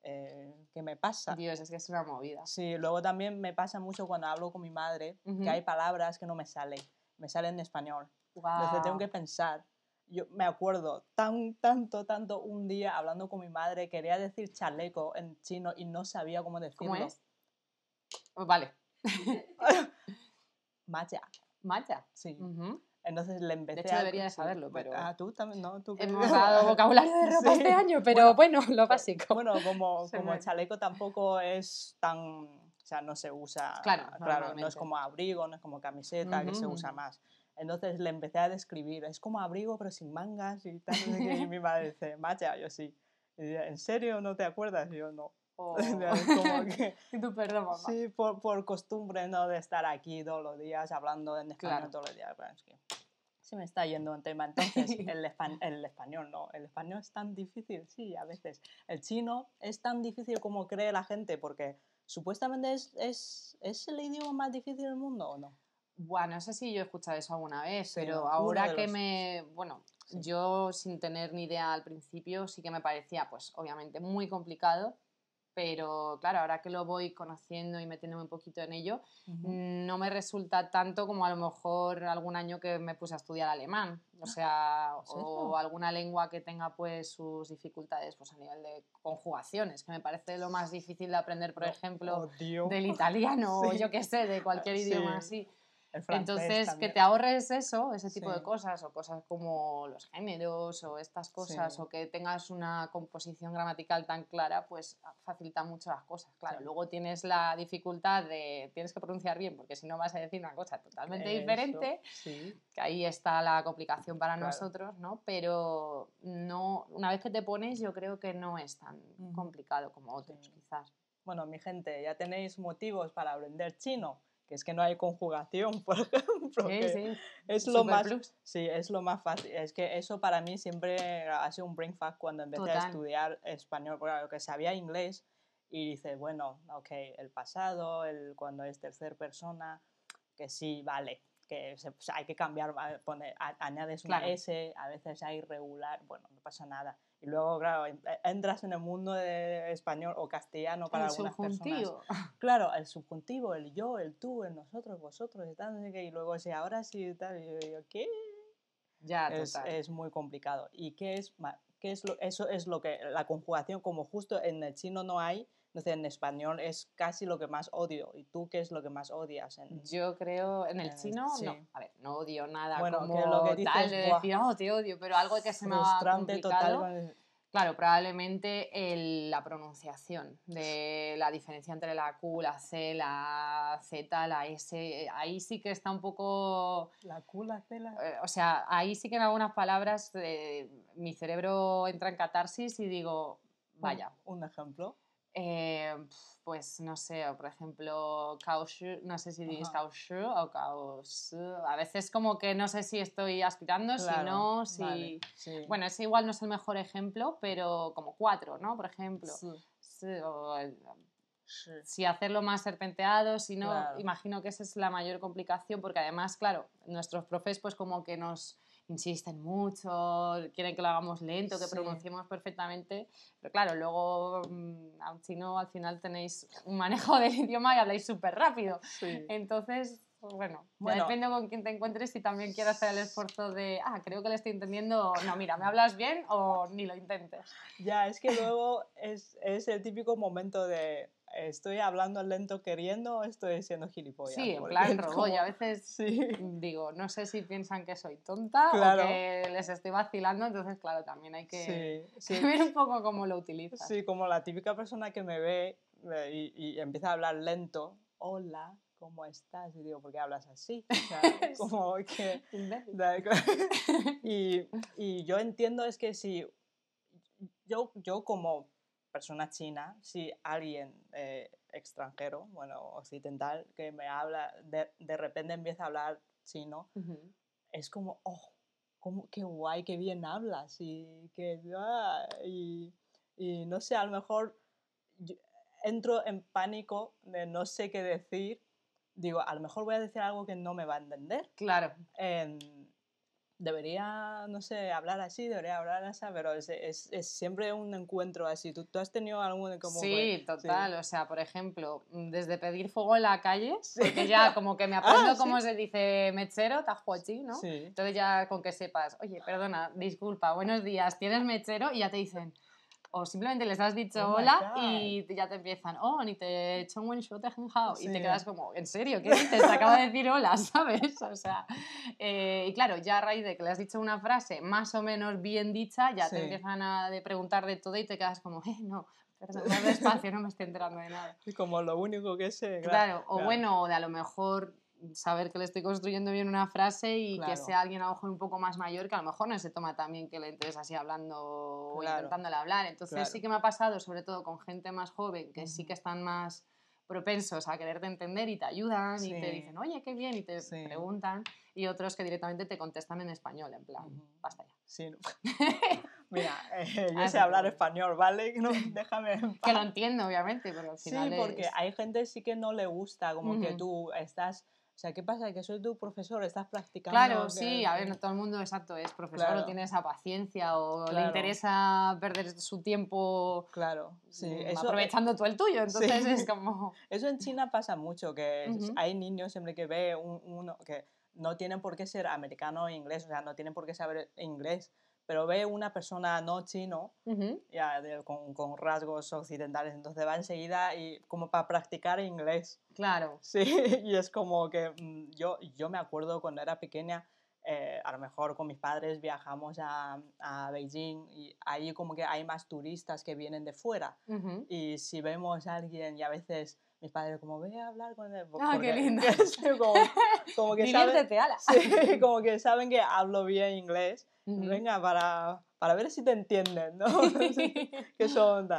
S1: eh, ¿qué me pasa?
S2: Dios, es que es una movida.
S1: Sí, luego también me pasa mucho cuando hablo con mi madre,
S2: Ujú.
S1: que hay palabras que no me salen, me salen en español. Entonces tengo que pensar. Yo me acuerdo tan, tanto, tanto un día hablando con mi madre, quería decir chaleco en chino y no sabía cómo decirlo.
S2: ¿Cómo es? Oh, Vale,
S1: Maya,
S2: Maya.
S1: sí.
S2: Ujú.
S1: Entonces le empecé
S2: hecho,
S1: a-
S2: debería de saberlo, pero-
S1: Ah, tú también, ¿no? ¿Tú
S2: Hemos dado vocabulario de ropa
S1: Sí.
S2: este año, pero bueno, lo básico.
S1: Bueno, como, como
S2: me-
S1: chaleco tampoco es tan... O sea, no se usa...
S2: Claro,
S1: claro no es como abrigo, no es como camiseta, que se usa más. Entonces le empecé a describir, es como abrigo pero sin mangas y tal. y mi madre dice, Maya, yo sí. Y dice, ¿En serio no te acuerdas? Y yo no.
S2: Oh.
S1: como que,
S2: Y tú, perdón, mamá.
S1: sí, por, por costumbre ¿no? de estar aquí todos los días hablando en español
S2: Claro.
S1: todos los días. pero es que se me está yendo un tema. Entonces, el, el español no. El español es tan difícil, sí, a veces. El chino es tan difícil como cree la gente porque supuestamente es, es, es el idioma más difícil del mundo o no.
S2: Bueno, no sé si yo he escuchado eso alguna vez,
S1: Sí,
S2: pero ahora que
S1: los-
S2: me. Bueno,
S1: Sí.
S2: yo sin tener ni idea al principio sí que me parecía, pues obviamente, muy complicado, pero claro, ahora que lo voy conociendo y metiéndome un poquito en ello, no me resulta tanto como a lo mejor algún año que me puse a estudiar alemán, o sea, o alguna lengua que tenga pues sus dificultades pues a nivel de conjugaciones, que me parece lo más difícil de aprender, por ejemplo,
S1: odio
S2: del italiano o
S1: Sí.
S2: yo qué sé, de cualquier idioma
S1: Sí.
S2: así. Entonces, que
S1: también.
S2: te ahorres eso, ese tipo de
S1: Sí.
S2: cosas, o cosas como los géneros o estas cosas,
S1: Sí.
S2: o que tengas una composición gramatical tan clara, pues facilita mucho las cosas. Claro,
S1: Sí.
S2: luego tienes la dificultad de, tienes que pronunciar bien, porque si no vas a decir una cosa totalmente
S1: Eso,
S2: diferente,
S1: Sí.
S2: que ahí está la complicación para
S1: Claro.
S2: nosotros, ¿no? Pero no, una vez que te pones, yo creo que no es tan complicado como otros, quizás.
S1: Bueno, mi gente, ya tenéis motivos para aprender chino, que es que no hay conjugación, por ejemplo.
S2: Sí, sí.
S1: Es lo
S2: Super
S1: más,
S2: plus.
S1: sí, es lo más fácil. Es que eso para mí siempre ha sido un brain fuck cuando empecé a estudiar español, porque lo que sabía inglés y dice, bueno, ok, el pasado, el cuando es tercer persona, que sí, vale, que se- o sea, hay que cambiar, poner, a- añades una
S2: Claro.
S1: S, a veces hay regular, bueno, no pasa nada. Y luego, claro, en- entras en el mundo de español o castellano para
S2: El
S1: algunas personas.
S2: subjuntivo.
S1: Claro, el subjuntivo, el yo, el tú, el nosotros, vosotros, y tal, y luego si ahora sí y tal, y yo digo, ¿qué?
S2: Ya,
S1: Es,
S2: total.
S1: es muy complicado. ¿Y qué es, qué es lo, eso es lo que, la conjugación, como justo en el chino no hay, entonces en español es casi lo que más odio. ¿Y tú qué es lo que más odias? En,
S2: Yo creo, en el chino, no.
S1: sí.
S2: A ver, no odio nada
S1: Bueno,
S2: como
S1: que lo que dices,
S2: tal de
S1: "Buah,
S2: decir, oh, te odio, pero algo que se me ha
S1: total.
S2: complicado.
S1: el-
S2: Claro, probablemente el- la pronunciación de la diferencia entre la Q, la C, la Z, la S, ahí sí que está un poco...
S1: La cula, cela.
S2: eh, o sea, ahí sí que en algunas palabras eh, mi cerebro entra en catarsis y digo, vaya,
S1: Un, un ejemplo.
S2: Eh, pues no sé, o por ejemplo, kaoshu, no sé si dices kaoshu o kaosu. A veces como que no sé si estoy aspirando, si no, si...
S1: vale, sí.
S2: Bueno, ese igual no es el mejor ejemplo, pero como cuatro, ¿no? Por ejemplo.
S1: Sí,
S2: Sí, o el-
S1: sí.
S2: si hacerlo más serpenteado, si no,
S1: Claro.
S2: imagino que esa es la mayor complicación, porque además, claro, nuestros profes pues como que nos insisten mucho, quieren que lo hagamos lento, que
S1: Sí.
S2: pronunciemos perfectamente, pero claro, luego mm, a un chino al final tenéis un manejo del idioma y habláis súper rápido.
S1: Sí.
S2: Entonces, bueno,
S1: Bueno.
S2: depende con quién te encuentres si también quieres hacer el esfuerzo de, ah, creo que le estoy entendiendo, no, mira, ¿me hablas bien o ni lo intentes?
S1: Ya, es que luego es, es el típico momento de estoy hablando lento queriendo o estoy siendo gilipollas.
S2: Sí, en plan
S1: es
S2: robot,
S1: como-
S2: y a veces
S1: Sí,
S2: digo, no sé si piensan que soy tonta
S1: Claro.
S2: o que les estoy vacilando, entonces claro, también hay que,
S1: sí, sí,
S2: que ver un poco cómo lo utilizas.
S1: sí, como la típica persona que me ve y, y empieza a hablar lento. Hola, ¿cómo estás? Y digo, ¿por qué hablas así? O sea, como que... Y, y yo entiendo es que si yo, yo como persona china, si alguien eh, extranjero, bueno, occidental, que me habla, de, de repente empieza a hablar chino, es como, oh, cómo, qué guay, qué bien hablas y que, ah, y, y no sé, a lo mejor entro en pánico de no sé qué decir, digo, a lo mejor voy a decir algo que no me va a entender.
S2: Claro.
S1: Em, debería, no sé, hablar así, debería hablar así, pero es, es, es siempre un encuentro así. ¿Tú, tú has tenido algún como
S2: Sí, total. O sea, por ejemplo, mm, desde pedir fuego en la calle, porque ya como que me aprendo
S1: Ah,
S2: cómo se dice mechero, tajuachi, ¿no?
S1: Sí.
S2: Entonces ya con que sepas, oye, perdona, disculpa, buenos días, ¿tienes mechero? Y ya te dicen, o simplemente les has dicho
S1: Oh
S2: hola y ya te empiezan, oh, ni te he hecho un buen shot, y
S1: Sí.
S2: te quedas como, ¿en serio? ¿Qué dices? Te acabo de decir hola, ¿sabes? O sea, eh, y claro, ya a raíz de que le has dicho una frase más o menos bien dicha, ya
S1: Sí.
S2: te empiezan a de preguntar de todo y te quedas como, eh, no, perdón, más despacio, no me estoy enterando de nada.
S1: Y como lo único que sé.
S2: Claro, o
S1: claro.
S2: bueno, de a lo mejor saber que le estoy construyendo bien una frase y que sea alguien a lo mejor un poco más mayor que a lo mejor no se toma también que le entres así hablando o intentándole hablar. Entonces
S1: Claro.
S2: sí que me ha pasado, sobre todo con gente más joven, que sí que están más propensos a quererte entender y te ayudan y te
S1: Sí.
S2: dicen, oye, qué bien, y te
S1: Sí.
S2: preguntan, y otros que directamente te contestan en español, en plan, basta ya.
S1: Sí. no. Mira, eh, yo
S2: Así
S1: sé hablar español, ¿vale? No, déjame en
S2: Que lo entiendo, obviamente, pero al
S1: Sí,
S2: final
S1: porque
S2: es-
S1: hay gente sí que no le gusta, como que tú estás... O sea, ¿qué pasa? Que soy tu profesor, estás practicando...
S2: Claro,
S1: que-
S2: sí, a ver,
S1: que-
S2: no todo el mundo, exacto, es profesor
S1: Claro.
S2: o tiene esa paciencia o le
S1: Claro.
S2: interesa perder su tiempo
S1: Claro, sí.
S2: mm,
S1: Eso,
S2: aprovechando tú el tuyo, entonces
S1: Sí.
S2: es como...
S1: Eso en China pasa mucho, que es-
S2: Ujú.
S1: hay niños siempre que ve un- uno que no tienen por qué ser americano o inglés, o sea, no tienen por qué saber inglés, pero ve una persona no chino,
S2: Ujú,
S1: ya de- con, con rasgos occidentales, entonces va enseguida y como para practicar inglés.
S2: Claro,
S1: Sí, y es como que mm, yo, yo me acuerdo cuando era pequeña, eh, a lo mejor con mis padres viajamos a, a Beijing y ahí como que hay más turistas que vienen de fuera.
S2: ujú.
S1: Y si vemos a alguien y a veces mis padres como, ve a hablar con él.
S2: Ah, qué lindo.
S1: como, como que saben, sí, como que saben que hablo bien inglés.
S2: Ujú.
S1: Venga, para, para ver si te entienden, ¿no? ¿Qué son?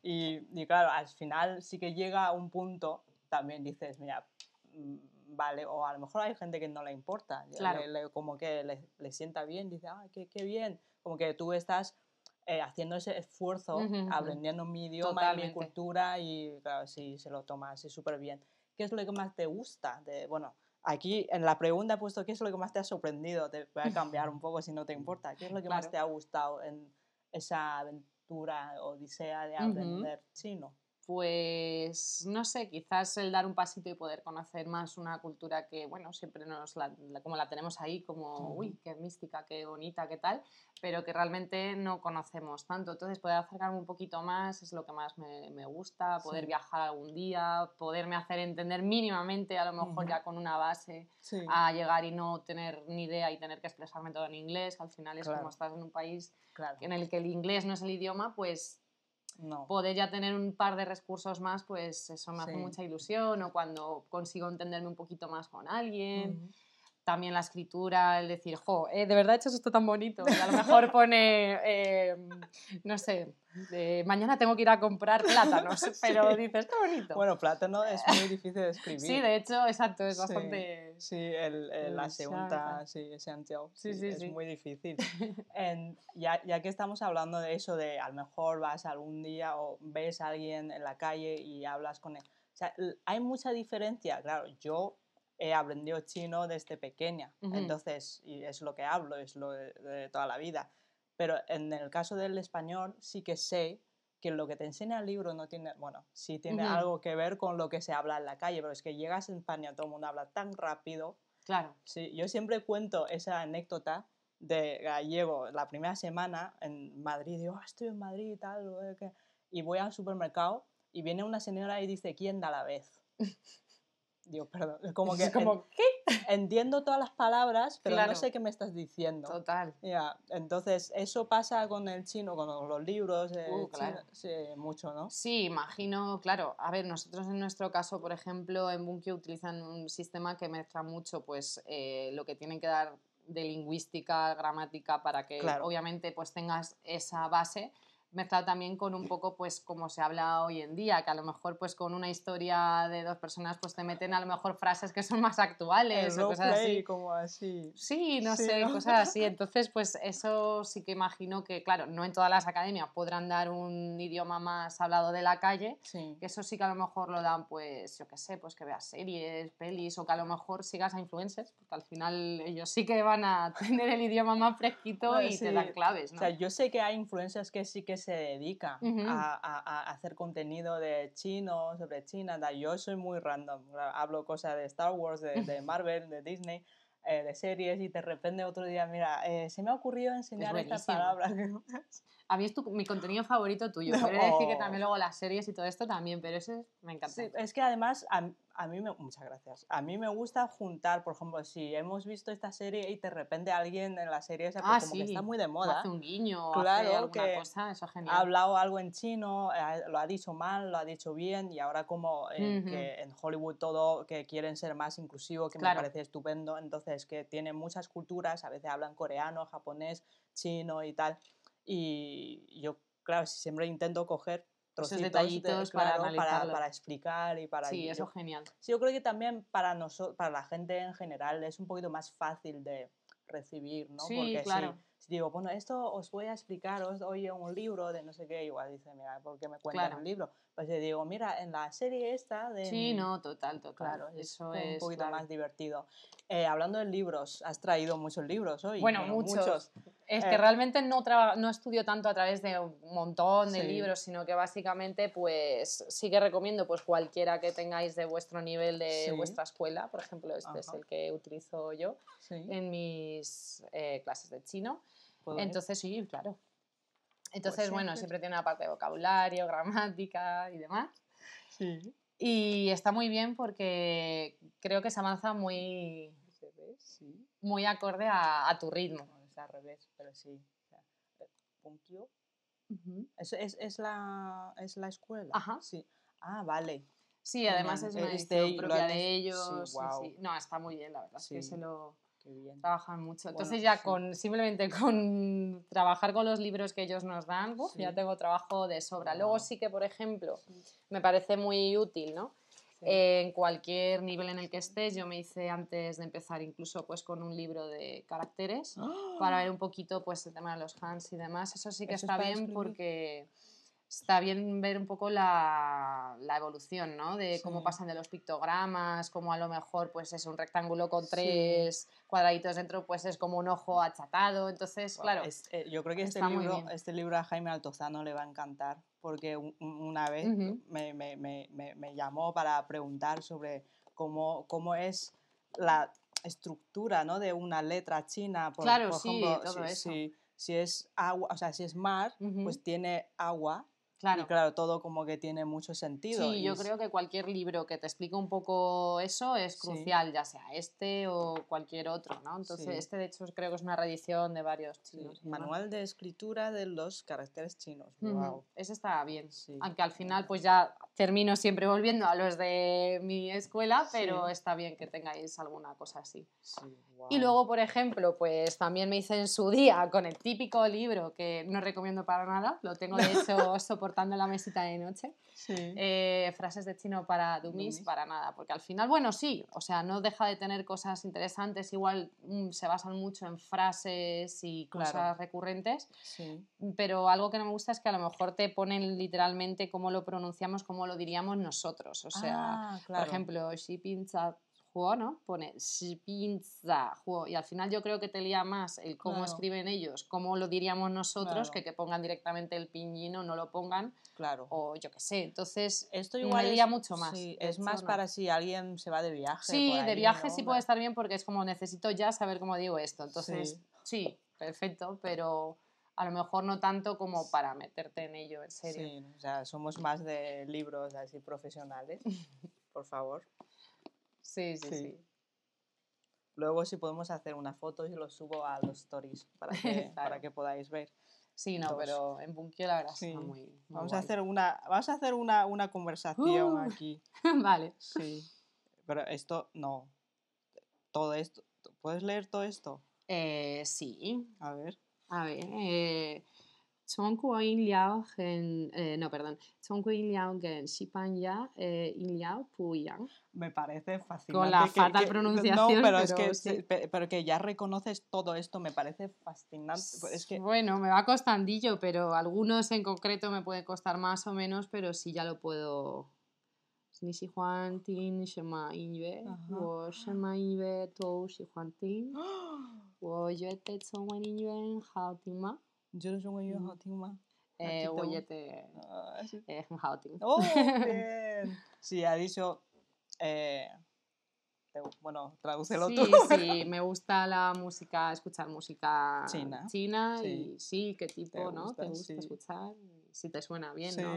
S1: Y, y claro, al final sí que llega a un punto, también dices, mira, mm, vale, o a lo mejor hay gente que no le importa,
S2: Claro.
S1: le- le- como que le, le sienta bien, dice, ah, qué, qué bien, como que tú estás eh, haciendo ese esfuerzo,
S2: ujú.
S1: aprendiendo mi idioma y mi cultura y claro, sí, se lo toma así súper bien. ¿Qué es lo que más te gusta? De, bueno, aquí en la pregunta he puesto, ¿qué es lo que más te ha sorprendido? Te voy a cambiar un poco si no te importa. ¿Qué es lo que más te ha gustado en esa aventura, odisea de aprender chino?
S2: Pues no sé, quizás el dar un pasito y poder conocer más una cultura que, bueno, siempre nos la, la- como la tenemos ahí, como, uy, qué mística, qué bonita, qué tal, pero que realmente no conocemos tanto. Entonces, poder acercarme un poquito más es lo que más me, me gusta, poder
S1: Sí.
S2: viajar algún día, poderme hacer entender mínimamente, a lo mejor ya con una base,
S1: Sí,
S2: a llegar y no tener ni idea y tener que expresarme todo en inglés, que al final es
S1: Claro.
S2: como estás en un país
S1: claro.
S2: en el que el inglés no es el idioma, pues
S1: No.
S2: poder ya tener un par de recursos más, pues eso me hace mucha ilusión, o cuando consigo entenderme un poquito más con alguien. También la escritura, el decir, jo, eh, de verdad he hecho esto tan bonito. Y a lo mejor pone, eh, no sé, de, mañana tengo que ir a comprar plátanos, pero dices, qué bonito.
S1: Bueno, plátano es muy difícil de escribir.
S2: sí, de hecho, exacto, es
S1: Sí.
S2: bastante...
S1: Sí, el, el- la
S2: El
S1: segunda, sí, Xianjiao,
S2: Sí,
S1: sí,
S2: sí,
S1: es muy difícil. En- ya, ya que estamos hablando de eso, de a lo mejor vas algún día o ves a alguien en la calle y hablas con él. O sea, hay mucha diferencia. Claro, yo he aprendido chino desde pequeña,
S2: Ujú.
S1: entonces, y es lo que hablo, es lo de, de toda la vida. Pero en el caso del español sí que sé que lo que te enseña el libro no tiene, bueno, sí tiene
S2: Ujú.
S1: algo que ver con lo que se habla en la calle, pero es que llegas en España, todo el mundo habla tan rápido.
S2: Claro,
S1: Sí, yo siempre cuento esa anécdota de gallego. La primera semana en Madrid, digo, "Ah, estoy en Madrid y tal, eh, que-". y voy al supermercado y viene una señora y dice, ¿quién da la vez? Digo, perdón, como que
S2: como, ¿qué?
S1: en- entiendo todas las palabras, pero
S2: Claro.
S1: no sé qué me estás diciendo.
S2: Total.
S1: Ya, entonces eso pasa con el chino, con los libros, eh,
S2: Uh,
S1: chino-
S2: claro.
S1: sí, mucho, ¿no?
S2: Sí, imagino, claro. A ver, nosotros en nuestro caso, por ejemplo, en Bunkyo utilizan un sistema que mezcla mucho, pues, eh, lo que tienen que dar de lingüística, gramática, para que
S1: Claro.
S2: obviamente pues tengas esa base, mezclado también con un poco pues como se habla hoy en día, que a lo mejor pues con una historia de dos personas pues te meten a lo mejor frases que son más actuales
S1: El
S2: o cosas así.
S1: como así.
S2: Sí, no
S1: Sí,
S2: sé,
S1: ¿no?
S2: cosas así. Entonces, pues eso sí que imagino que, claro, no en todas las academias podrán dar un idioma más hablado de la calle,
S1: Sí.
S2: que eso sí que a lo mejor lo dan, pues, yo qué sé, pues que veas series, pelis, o que a lo mejor sigas a influencers, porque al final ellos sí que van a tener el idioma más fresquito
S1: Bueno,
S2: y te dan claves, ¿no?
S1: O sea, yo sé que hay influencers que sí que se dedican
S2: Ujú.
S1: a, a- a hacer contenido de chino, sobre China. Yo soy muy random. Hablo cosas de Star Wars, de, de Marvel, de Disney, eh, de series, y de repente otro día, mira, eh, se me ha ocurrido enseñar esta
S2: buenísimo.
S1: palabra.
S2: A mí es tu- mi contenido favorito tuyo. Quiero decir que también luego las series y todo esto también, pero ese me encanta.
S1: Sí, es que además a, a mí me, muchas gracias. A mí me gusta juntar, por ejemplo, si hemos visto esta serie y de repente alguien en la serie pues
S2: Ah,
S1: como que
S2: sí.
S1: está muy de
S2: O
S1: moda.
S2: Hace un guiño,
S1: Claro,
S2: hace alguna
S1: que
S2: cosa, eso es genial.
S1: ha hablado algo en chino, eh, lo ha dicho mal, lo ha dicho bien, y ahora como eh,
S2: Ujú.
S1: que en Hollywood todo que quieren ser más inclusivo, que
S2: Claro.
S1: me parece estupendo, entonces que tienen muchas culturas, a veces hablan coreano, japonés, chino y tal, y yo, claro, siempre intento coger
S2: Esos
S1: trocitos de-
S2: detallitos para
S1: claro, para, explicar y para...
S2: Sí, eso es genial.
S1: Sí, yo creo que también para nosotros, para la gente en general, es un poquito más fácil de recibir, ¿no?
S2: Sí,
S1: Porque
S2: claro.
S1: si, digo, bueno, esto os voy a explicar, os doy un libro de no sé qué, igual dice, mira, ¿por qué me cuentas
S2: Claro.
S1: un libro? Pues le digo, mira, en la serie esta de...
S2: Sí, no, total, total.
S1: Claro, es
S2: eso es
S1: un poquito más divertido. Eh, hablando de libros, has traído muchos libros hoy.
S2: Bueno, muchos. Es que
S1: Eh,
S2: realmente no, no estudio tanto a través de un montón de
S1: Sí.
S2: libros, sino que básicamente pues sí que recomiendo pues cualquiera que tengáis de vuestro nivel de
S1: Sí.
S2: vuestra escuela. Por ejemplo, este es el que utilizo yo
S1: Sí,
S2: en mis eh, clases de chino. Entonces sí, claro. Entonces,
S1: sí,
S2: bueno,
S1: pues-
S2: siempre tiene una parte de vocabulario, gramática y demás.
S1: Sí.
S2: Y está muy bien porque creo que se avanza muy,
S1: ¿Se ve? Sí.
S2: muy acorde a, a tu ritmo.
S1: No, es al revés, pero sí. Eh, Punkyo. ¿Es, es, es la, ¿Es la escuela?
S2: Ajá.
S1: Sí. Ah, vale.
S2: Sí, además es una
S1: Este,
S2: edición propia de ellos.
S1: sí,
S2: sí. No, está muy bien, la verdad. Es que se lo
S1: Qué bien.
S2: trabajan mucho.
S1: Bueno,
S2: Entonces ya
S1: sí.
S2: con simplemente con trabajar con los libros que ellos nos dan, uf, ya tengo trabajo de sobra. Luego sí que, por ejemplo, me parece muy útil, ¿no? En cualquier nivel en el que estés, yo me hice antes de empezar incluso pues con un libro de caracteres para ver un poquito pues el tema de los hands y demás. Eso sí que
S1: ¿Eso es
S2: está bien
S1: escribir?
S2: porque está bien ver un poco la, la evolución, ¿no? De cómo
S1: Sí.
S2: pasan de los pictogramas, cómo a lo mejor pues es un rectángulo con
S1: Sí.
S2: tres cuadraditos dentro, pues es como un ojo achatado. Entonces, claro,
S1: es- eh, yo creo que este libro, este libro a Jaime Altozano le va a encantar porque un- un- una vez me, me- me- me- me llamó para preguntar sobre cómo, cómo es la estructura ¿no? de una letra china. Por,
S2: Claro,
S1: por
S2: sí,
S1: ejemplo,
S2: todo
S1: si,
S2: eso.
S1: si- si es agua, o sea, si es mar, pues tiene agua.
S2: Claro.
S1: Y claro, todo como que tiene mucho sentido.
S2: Sí, yo
S1: es-
S2: creo que cualquier libro que te explique un poco eso es
S1: Sí.
S2: crucial, ya sea este o cualquier otro, ¿no? Entonces,
S1: Sí.
S2: este de hecho creo que es una reedición de varios chinos.
S1: Manual de escritura de los caracteres chinos. Guau.
S2: Ese está bien.
S1: Sí.
S2: Aunque al final pues ya termino siempre volviendo a los de mi escuela, pero está bien que tengáis alguna cosa así.
S1: Sí,
S2: Y luego, por ejemplo, pues también me hice en su día con el típico libro que no recomiendo para nada, lo tengo de hecho soportando la mesita de noche,
S1: Sí.
S2: eh, frases de chino para dummies,
S1: Dummies.
S2: para nada, porque al final, bueno, sí, o sea, no deja de tener cosas interesantes, igual mm, se basan mucho en frases y
S1: Claro.
S2: cosas recurrentes,
S1: sí.
S2: pero algo que no me gusta es que a lo mejor te ponen literalmente cómo lo pronunciamos, cómo lo diríamos nosotros. O sea,
S1: Ah, claro.
S2: por ejemplo, Shipinza Huo, ¿no? Pone Shipinza Huo. Y al final yo creo que te lía más el cómo
S1: Claro.
S2: escriben ellos, cómo lo diríamos nosotros,
S1: Claro.
S2: que que pongan directamente el pinyin o no lo pongan,
S1: claro.
S2: o yo qué sé. Entonces,
S1: Esto
S2: me
S1: igual
S2: lía
S1: es,
S2: mucho más,
S1: sí, es
S2: hecho,
S1: más
S2: no.
S1: para si alguien se va de viaje.
S2: sí, de viaje
S1: ¿no?
S2: sí puede estar bien porque es como necesito ya saber cómo digo esto. Entonces,
S1: Sí.
S2: sí, perfecto, pero a lo mejor no tanto como para meterte en ello, en serio.
S1: Sí, o sea, somos más de libros así profesionales, por favor.
S2: Sí, sí,
S1: Sí.
S2: sí.
S1: Luego si podemos hacer una foto y lo subo a los stories para que, para que podáis ver.
S2: Sí, no,
S1: Dos.
S2: pero en Bunkyo la verdad
S1: Sí.
S2: está muy, muy
S1: Vamos a hacer una, vamos a hacer una, una conversación
S2: Uh.
S1: aquí.
S2: vale.
S1: Sí. Pero esto no. Todo esto. ¿Puedes leer todo esto?
S2: Eh, sí,
S1: A ver.
S2: a ver. eh, Chongguoyin liao gen, eh, no, perdón, Chongguoyin liao gen Xipan ya eh, liao pu yang.
S1: Me parece fascinante.
S2: Con la
S1: que-
S2: fatal
S1: que-
S2: pronunciación,
S1: No, pero, es que,
S2: sí.
S1: sí, pe- pero que ya reconoces todo esto, me parece fascinante. Es que
S2: Bueno, me va costandillo, pero algunos en concreto me puede costar más o menos, pero sí ya lo puedo. Ni si Juan Tin, Shema
S1: Ajá.
S2: o Shema Inve, Tou si Juan Tin, o Yue Te Tsong Wen Hao Tin Ma,
S1: 你觉得中文音乐
S2: 嗯
S1: 好听吗？
S2: eh,
S1: Aquí
S2: o
S1: te-
S2: Ye Te
S1: Ah, sí.
S2: eh, Hao Tin.
S1: ¡Oh, bien! Sí, ha dicho. eh, te- bueno, tradúcelo
S2: Sí,
S1: tú.
S2: sí, me gusta la música, escuchar música
S1: China.
S2: china
S1: Sí.
S2: y sí, qué tipo, ¿no?
S1: gusta,
S2: Te gusta
S1: sí.
S2: escuchar, si te suena bien,
S1: sí,
S2: ¿no?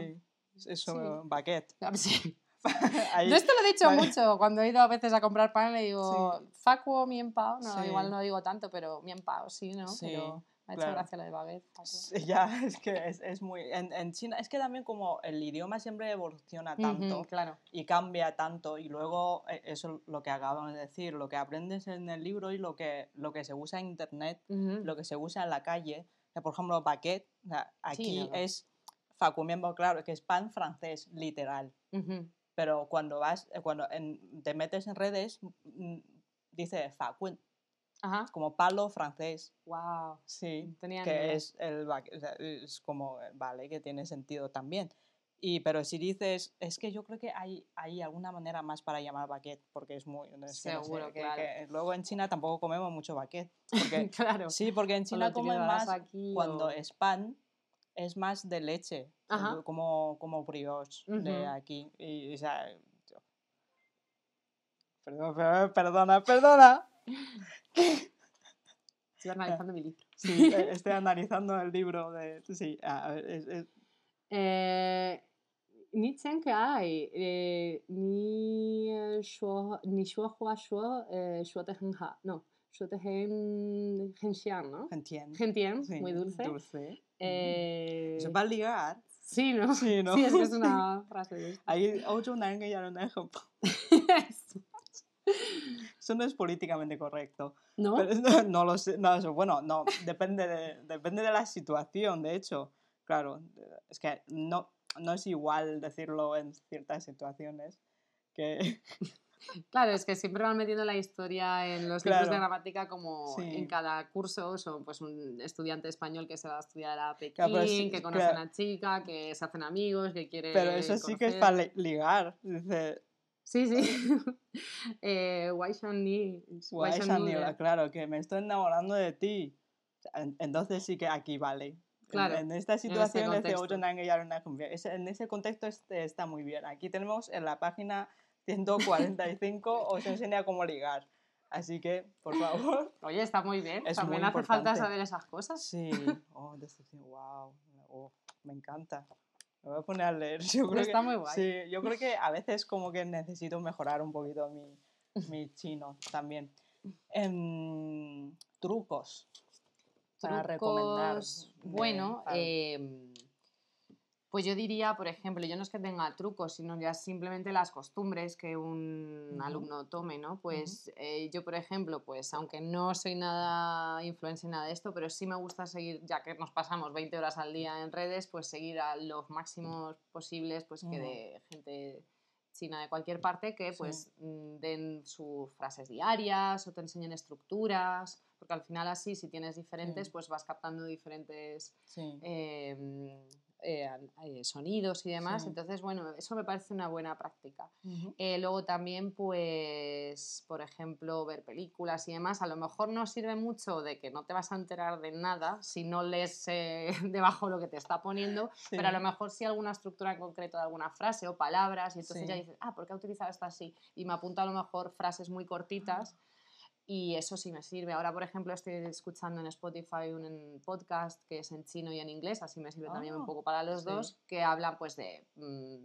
S1: eso,
S2: Sí.
S1: baguette.
S2: Sí.
S1: Ahí-
S2: Yo esto lo he dicho
S1: Vale.
S2: mucho cuando he ido a veces a comprar pan, le digo, facuo, mien pao, no,
S1: Sí.
S2: igual no digo tanto, pero mien pao, sí, ¿no?
S1: Sí,
S2: pero me ha hecho
S1: claro.
S2: gracia lo de baguette.
S1: Sí, ya, es que es, es muy... En, en China, es que también como el idioma siempre evoluciona tanto
S2: Ujú, claro.
S1: y cambia tanto y luego eh, eso es lo que acabamos de decir, lo que aprendes en el libro y lo que, lo que se usa en internet, lo que se usa en la calle. por ejemplo, baguette, o sea, aquí
S2: no.
S1: es facumiembo, claro, que es pan francés, literal.
S2: Ujú.
S1: Pero cuando vas, eh, cuando en- te metes en redes, mm, dice facuen,
S2: Ajá.
S1: como palo francés.
S2: Wow.
S1: Sí,
S2: Tenía
S1: que
S2: idea.
S1: es el o sea, es como vale que tiene sentido también y pero si dices es que yo creo que hay hay alguna manera más para llamar baguette porque es muy no es que no sé,
S2: Seguro,
S1: que-
S2: claro.
S1: que luego en China tampoco comemos mucho baguette porque
S2: claro.
S1: sí porque en China comen más
S2: aquí
S1: cuando
S2: o-
S1: es pan es más de leche
S2: Ajá.
S1: como como brioche de
S2: Ujú.
S1: aquí y, o sea yo- perdona, perdona.
S2: Estoy analizando mi libro.
S1: Sí, eh, estoy analizando el libro de... Sí, a ver, es, es...
S2: Eh, ni Chen Kai, eh, ni eh, Shuo, ni Shuo Hua Shuo, eh, Shuo Te Hen Ha, no, Shuo Te Hen, Hen Xian, ¿no?
S1: Hen
S2: Tien. Hen Tien,
S1: sí,
S2: muy dulce.
S1: Dulce.
S2: Eh...
S1: Va a ligar.
S2: Sí, ¿no?
S1: Sí, ¿no?
S2: Sí, es que es una frase.
S1: Hay ocho naranjas y un ejemplo. Eso no es políticamente correcto.
S2: ¿No?
S1: Pero no, no lo sé. No, eso, bueno, no. Depende de, depende de la situación, de hecho. Claro, es que no, no es igual decirlo en ciertas situaciones que.
S2: Claro, es que siempre van metiendo la historia en los libros de
S1: Claro.
S2: gramática como
S1: Sí.
S2: en cada curso son pues un estudiante español que se va a estudiar a Pekín,
S1: Claro, sí,
S2: que conoce
S1: claro.
S2: a una chica, que se hacen amigos, que quiere
S1: Pero eso sí que es para li- ligar. Dice,
S2: Sí, sí. eh, Wai Shan Ni. Wai
S1: Guay,
S2: Shan Ni,
S1: Shaniela,
S2: ¿eh?
S1: claro, que me estoy enamorando de ti. En- Entonces sí que aquí vale. En-
S2: Claro,
S1: En, esta situación es de
S2: contexto.
S1: otro nangue y ahora una cumbia. Ese- En ese contexto este está muy bien. Aquí tenemos en la página 145 os enseña cómo ligar. Así que, por favor.
S2: Oye, está muy bien.
S1: Es
S2: También
S1: muy
S2: hace falta
S1: importante.
S2: saber esas cosas.
S1: Sí. Oh. Wow. Oh, me encanta. Me voy a poner a leer. Yo creo
S2: Está
S1: que,
S2: muy guay.
S1: Sí, yo creo que a veces como que necesito mejorar un poquito mi, mi chino también. Em, trucos. para
S2: Trucos, bueno, em, pues yo diría, por ejemplo, yo no es que tenga trucos, sino ya simplemente las costumbres que un alumno tome, ¿no? Pues eh, yo, por ejemplo, pues aunque no soy nada influencer nada de esto, pero sí me gusta seguir, ya que nos pasamos 20 horas al día en redes, pues seguir a los máximos posibles, pues que de gente china de cualquier parte que pues mm, den sus frases diarias o te enseñen estructuras, porque al final así si tienes diferentes pues vas captando diferentes
S1: Sí.
S2: eh, eh, eh, sonidos y demás,
S1: Sí.
S2: entonces bueno, eso me parece una buena práctica.
S1: Ujú.
S2: Eh, luego también, pues, por ejemplo, ver películas y demás. A lo mejor no sirve mucho de que no te vas a enterar de nada si no lees eh, debajo lo que te está poniendo, pero a lo
S1: Sí.
S2: mejor sí alguna estructura en concreto de alguna frase o palabras y entonces ya
S1: Sí.
S2: dices, ah, ¿por qué ha utilizado esto así? Y me apunta a lo mejor frases muy cortitas. Y eso sí me sirve. Ahora, por ejemplo, estoy escuchando en Spotify un podcast que es en chino y en inglés, así me sirve también un
S1: Ah,
S2: poco para los
S1: sí.
S2: dos, que hablan pues de, mm,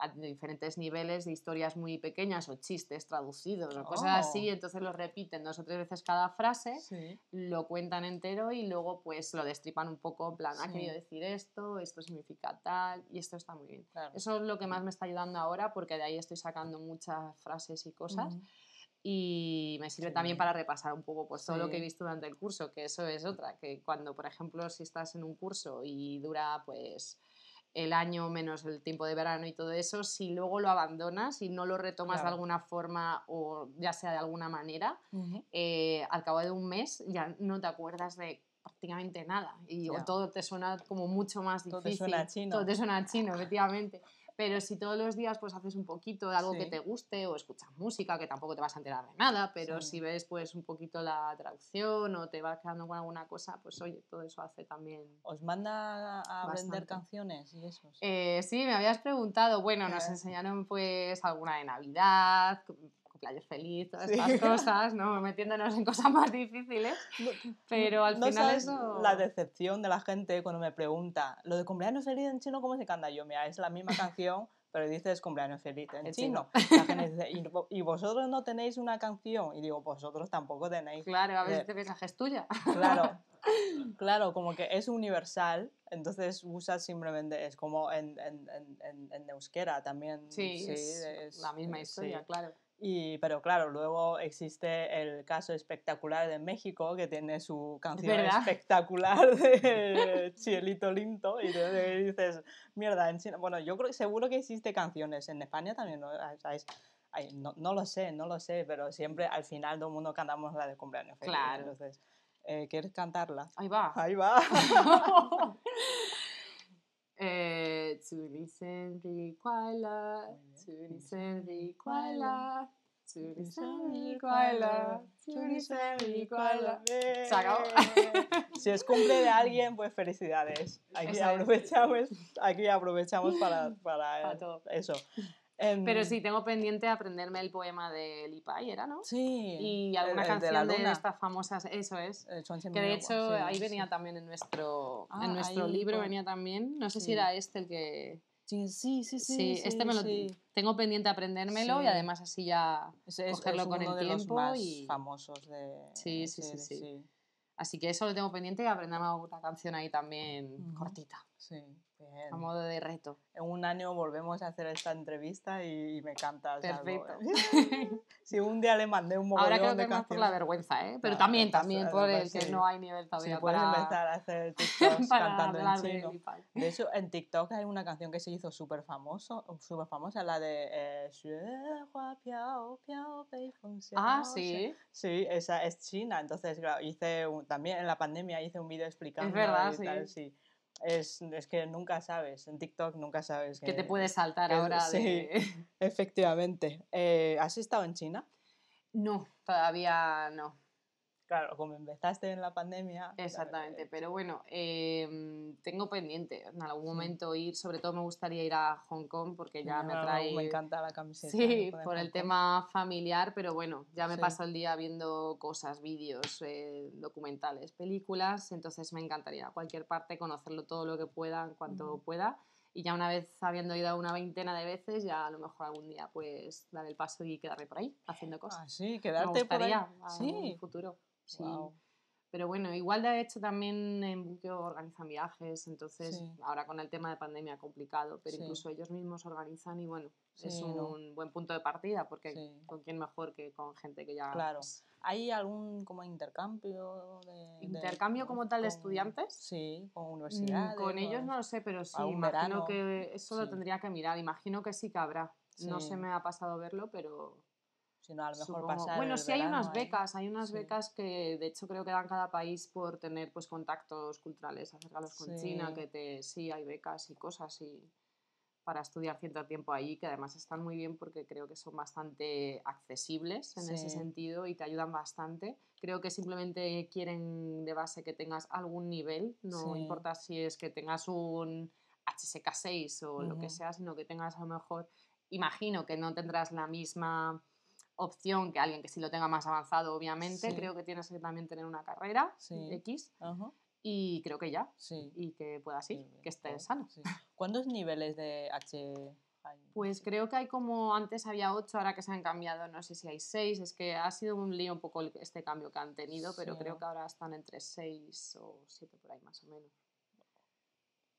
S2: a- diferentes niveles de historias muy pequeñas o chistes traducidos o cosas así,
S1: Oh.
S2: entonces los repiten dos o tres veces cada frase,
S1: Sí.
S2: lo cuentan entero y luego pues lo destripan un poco, en plan, ha
S1: Sí.
S2: querido decir esto, esto significa tal, y esto está muy bien.
S1: Claro.
S2: Eso es lo que más me está ayudando ahora porque de ahí estoy sacando muchas frases y cosas. Y me sirve
S1: Qué
S2: también para repasar un poco pues, todo lo que he
S1: Sí.
S2: visto durante el curso, que eso es otra, que cuando, por ejemplo, si estás en un curso y dura pues el año menos el tiempo de verano y todo eso, si luego lo abandonas y no lo retomas de
S1: Claro.
S2: alguna forma o ya sea de alguna manera,
S1: Ujú.
S2: eh, al cabo de un mes ya no te acuerdas de prácticamente nada y o todo te suena como mucho más
S1: Todo
S2: difícil.
S1: te suena a chino.
S2: Todo te suena a chino, efectivamente. Pero si todos los días pues haces un poquito de algo que te guste o escuchas música, que tampoco te vas a enterar de nada, pero
S1: Sí.
S2: si ves pues un poquito la traducción o te vas quedando con alguna cosa, pues oye, todo eso hace también...
S1: ¿Os manda a aprender
S2: Bastante.
S1: canciones y eso?
S2: Eh, sí, me habías preguntado, bueno, nos
S1: Eh.
S2: enseñaron pues alguna de Navidad, cumpleaños feliz, todas
S1: Sí.
S2: estas cosas, ¿no? Metiéndonos en cosas más difíciles. Pero al
S1: no
S2: final eso-
S1: la decepción de la gente cuando me pregunta, ¿lo de cumpleaños feliz en chino cómo se canta? Yo, mira, es la misma canción, pero dices cumpleaños feliz en
S2: En
S1: chino.
S2: chino.
S1: La gente dice, ¿Y, vo- y vosotros no tenéis una canción? Y digo, vosotros tampoco tenéis.
S2: Claro, a
S1: Eh,
S2: veces te piensas que es tuya.
S1: Claro, claro, como que es universal, entonces usas simplemente, es como en, en, en, euskera también.
S2: Sí, es
S1: es-
S2: la misma
S1: eh,
S2: historia,
S1: sí.
S2: claro.
S1: Y, pero claro, luego existe el caso espectacular de México, que tiene su canción
S2: verdad.
S1: espectacular de Chielito Linto, y dices, mierda, en China. Bueno, yo creo seguro que existe canciones, en España también, ¿no? Ah, ¿Sabes? Ay, no, no lo sé, no lo sé, pero siempre al final todo el mundo cantamos la de cumpleaños feliz.
S2: Claro.
S1: Entonces, eh, ¿quieres cantarla?
S2: Ahí va.
S1: Ahí va.
S2: eh, eh, Tsurisen Riquaila, Tsurisen Riquaila, Tsurisen Riquaila, Tsurisen Riquaila. Se acabó.
S1: Si es cumple de alguien, pues felicidades. Aquí aprovechamos, aquí aprovechamos para, para,
S2: para todo.
S1: eso. Em,
S2: Pero sí, tengo pendiente aprenderme el poema de Lipai, ¿era, no?
S1: Sí.
S2: Y
S1: el-
S2: alguna
S1: el de la
S2: canción de,
S1: luna.
S2: estas famosas, eso es. Que de hecho
S1: sí,
S2: ahí
S1: sí.
S2: venía también en nuestro,
S1: Ah,
S2: en nuestro
S1: ahí
S2: libro,
S1: con-
S2: venía también. No sé si
S1: Sí.
S2: era este el que.
S1: Sí, sí, sí.
S2: Sí,
S1: sí,
S2: este me lo tengo pendiente aprendérmelo y además así ya.
S1: Es,
S2: cogerlo
S1: es
S2: con
S1: uno
S2: el
S1: de los
S2: tiempo
S1: más
S2: y-
S1: famosos de
S2: Sí, sí, sí,
S1: de-
S2: sí. Así que eso lo tengo pendiente y aprenderme una canción ahí también
S1: Ujú.
S2: cortita,
S1: sí, Bien.
S2: A modo de reto.
S1: En un año volvemos a hacer esta entrevista y, y me cantas.
S2: Perfecto.
S1: Si un día le mandé un mogollón Ahora
S2: creo que
S1: de
S2: más por la vergüenza, ¿eh? Pero
S1: ah,
S2: también,
S1: pues,
S2: también
S1: eh,
S2: por
S1: pues
S2: el que no hay nivel todavía.
S1: Sí,
S2: para...
S1: puedes empezar a hacer TikToks cantando en chino.
S2: De,
S1: de, hecho, en TikTok hay una canción que se hizo súper famosa, súper famosa, la de eh,
S2: Ah, sí.
S1: Sí, esa es china. Entonces, claro, hice un, también en la pandemia hice un vídeo explicando.
S2: Es verdad,
S1: y
S2: sí.
S1: Tal, sí es, es que nunca sabes, en TikTok nunca sabes.
S2: Que te puedes saltar
S1: que-
S2: ahora
S1: sí.
S2: de...
S1: Efectivamente. Eh, ¿Has estado en China?
S2: No, todavía no.
S1: Claro, como empezaste en la pandemia.
S2: Exactamente,
S1: eh,
S2: pero bueno, em, tengo pendiente en algún
S1: Sí.
S2: momento ir, sobre todo me gustaría ir a Hong Kong porque ya me
S1: ah,
S2: trae...
S1: Me encanta la camiseta.
S2: Sí, por el
S1: Hong Kong.
S2: tema familiar, pero bueno, ya me
S1: Sí.
S2: paso el día viendo cosas, vídeos, eh, documentales, películas, entonces me encantaría a cualquier parte, conocerlo todo lo que pueda en cuanto
S1: Ujú.
S2: pueda. Y ya una vez habiendo ido una veintena de veces, ya a lo mejor algún día pues dar el paso y quedarme por ahí haciendo cosas.
S1: Ah, sí,
S2: me
S1: quedarte por ahí. Sí.
S2: futuro. Sí. Pero bueno, igual de hecho también en Buqueo organizan viajes, entonces
S1: Sí.
S2: ahora con el tema de pandemia complicado, pero
S1: Sí.
S2: incluso ellos mismos organizan y bueno, es un
S1: no.
S2: buen punto de partida porque con quién mejor que con gente que ya...
S1: Claro. ¿Hay algún como intercambio de, de-
S2: ¿Intercambio como tal de estudiantes?
S1: Sí, con
S2: mm,
S1: universidades.
S2: con ellos no lo sé, pero sí, imagino
S1: verano,
S2: que eso lo tendría que mirar, imagino que sí que habrá. No se me ha pasado verlo, pero
S1: Si no, a lo mejor
S2: Supongo.
S1: pasar
S2: Bueno,
S1: el
S2: sí hay unas becas, hay unas
S1: Sí.
S2: becas que de hecho creo que dan cada país por tener pues contactos culturales, acercarlos con China, que te sí hay becas y cosas y para estudiar cierto tiempo ahí, que además están muy bien porque creo que son bastante accesibles en ese
S1: Sí.
S2: sentido y te ayudan bastante. Creo que simplemente quieren de base que tengas algún nivel, no
S1: Sí.
S2: importa si es que tengas un HSK6 o lo que sea, sino que tengas a lo mejor, imagino que no tendrás la misma opción que alguien que sí lo tenga más avanzado, obviamente.
S1: Sí.
S2: Creo que tienes que también tener una carrera
S1: Sí.
S2: X
S1: Ajá,
S2: y creo que ya.
S1: sí.
S2: Y que puedas ir, que estés sano.
S1: ¿Cuántos niveles de H hay?
S2: Pues creo que hay como antes había ocho, ahora que se han cambiado, no sé si hay seis. Es que ha sido un lío un poco este cambio que han tenido, pero creo que ahora están entre seis o siete por ahí más o menos.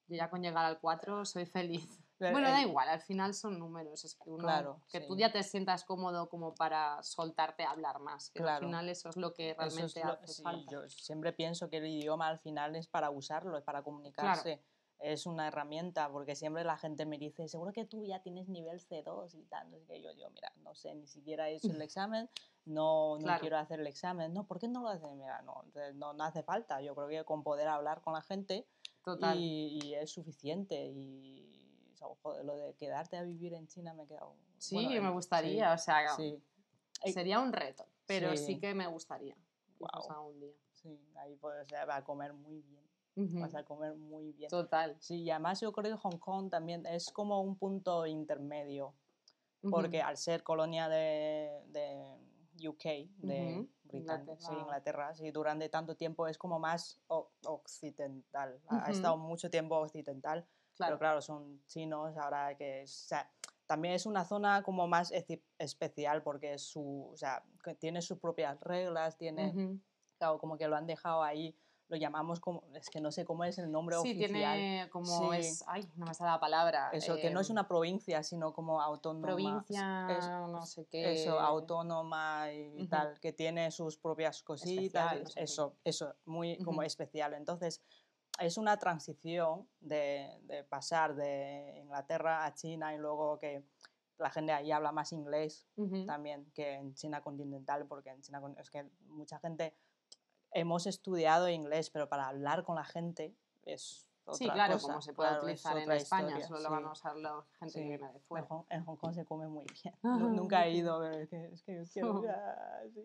S2: Yo ya con llegar al 4 soy feliz. Bueno, da igual, al final son números. Es que uno,
S1: Claro,
S2: que tú
S1: sí.
S2: ya te sientas cómodo como para soltarte a hablar más. Que
S1: Claro.
S2: al final eso es lo que
S1: Eso es
S2: realmente
S1: lo-
S2: hace
S1: sí,
S2: falta.
S1: yo siempre pienso que el idioma al final es para usarlo, es para comunicarse. Es una herramienta, porque siempre la gente me dice, seguro que tú ya tienes nivel C2 y tal. No sé qué. Yo digo, mira, no sé, ni siquiera he hecho el examen, no, no
S2: Claro.
S1: quiero hacer el examen. No, ¿por qué no lo haces? Mira, no, entonces no, no hace falta. Yo creo que con poder hablar con la gente
S2: Total.
S1: y, y es suficiente. Y o sea, joder, lo de quedarte a vivir en China me he quedado.
S2: Sí,
S1: bueno,
S2: me gustaría, o sea,
S1: Sí, sí,
S2: sería un reto, pero sí,
S1: Sí.
S2: que me gustaría.
S1: Guau.
S2: algún día.
S1: sí, ahí pues, o sea, va a comer muy bien. Vas a comer muy bien.
S2: Total.
S1: Sí, y además yo creo que Hong Kong también es como un punto intermedio, porque al ser colonia de, de UK, de
S2: Ujú,
S1: Britannia, sí,
S2: Inglaterra.
S1: Inglaterra, sí, durante tanto tiempo es como más occidental. Ha, estado mucho tiempo occidental,
S2: claro.
S1: pero claro, son chinos ahora que es, o sea, también es una zona como más eci- especial porque su, o sea, tiene sus propias reglas, tiene,
S2: Ujú.
S1: claro, como que lo han dejado ahí, lo llamamos como, es que no sé cómo es el nombre
S2: Sí,
S1: oficial.
S2: tiene como
S1: Sí.
S2: es. Ay, no me sale la palabra.
S1: Eso, que no es
S2: em,
S1: una provincia, sino como autónoma.
S2: provincia,
S1: es-
S2: no sé qué.
S1: Eso, autónoma y
S2: Ujú.
S1: tal, que tiene sus propias cositas.
S2: Especial, no sé qué.
S1: eso, eso, muy como
S2: Ujú.
S1: especial. Entonces, es una transición de, de pasar de Inglaterra a China y luego que la gente ahí habla más inglés
S2: Ujú,
S1: también que en China continental, porque en China es que mucha gente hemos estudiado inglés, pero para hablar con la gente es otra
S2: Sí, claro,
S1: cosa,
S2: como se puede
S1: claro, es
S2: utilizar en
S1: otra
S2: España,
S1: historia,
S2: solo
S1: sí.
S2: lo van a usar la gente
S1: Sí.
S2: que viene de
S1: En
S2: fuera.
S1: Hong, en Hong Kong se come muy bien. Nu- Nunca he ido, pero es que, es que yo quiero. Sí.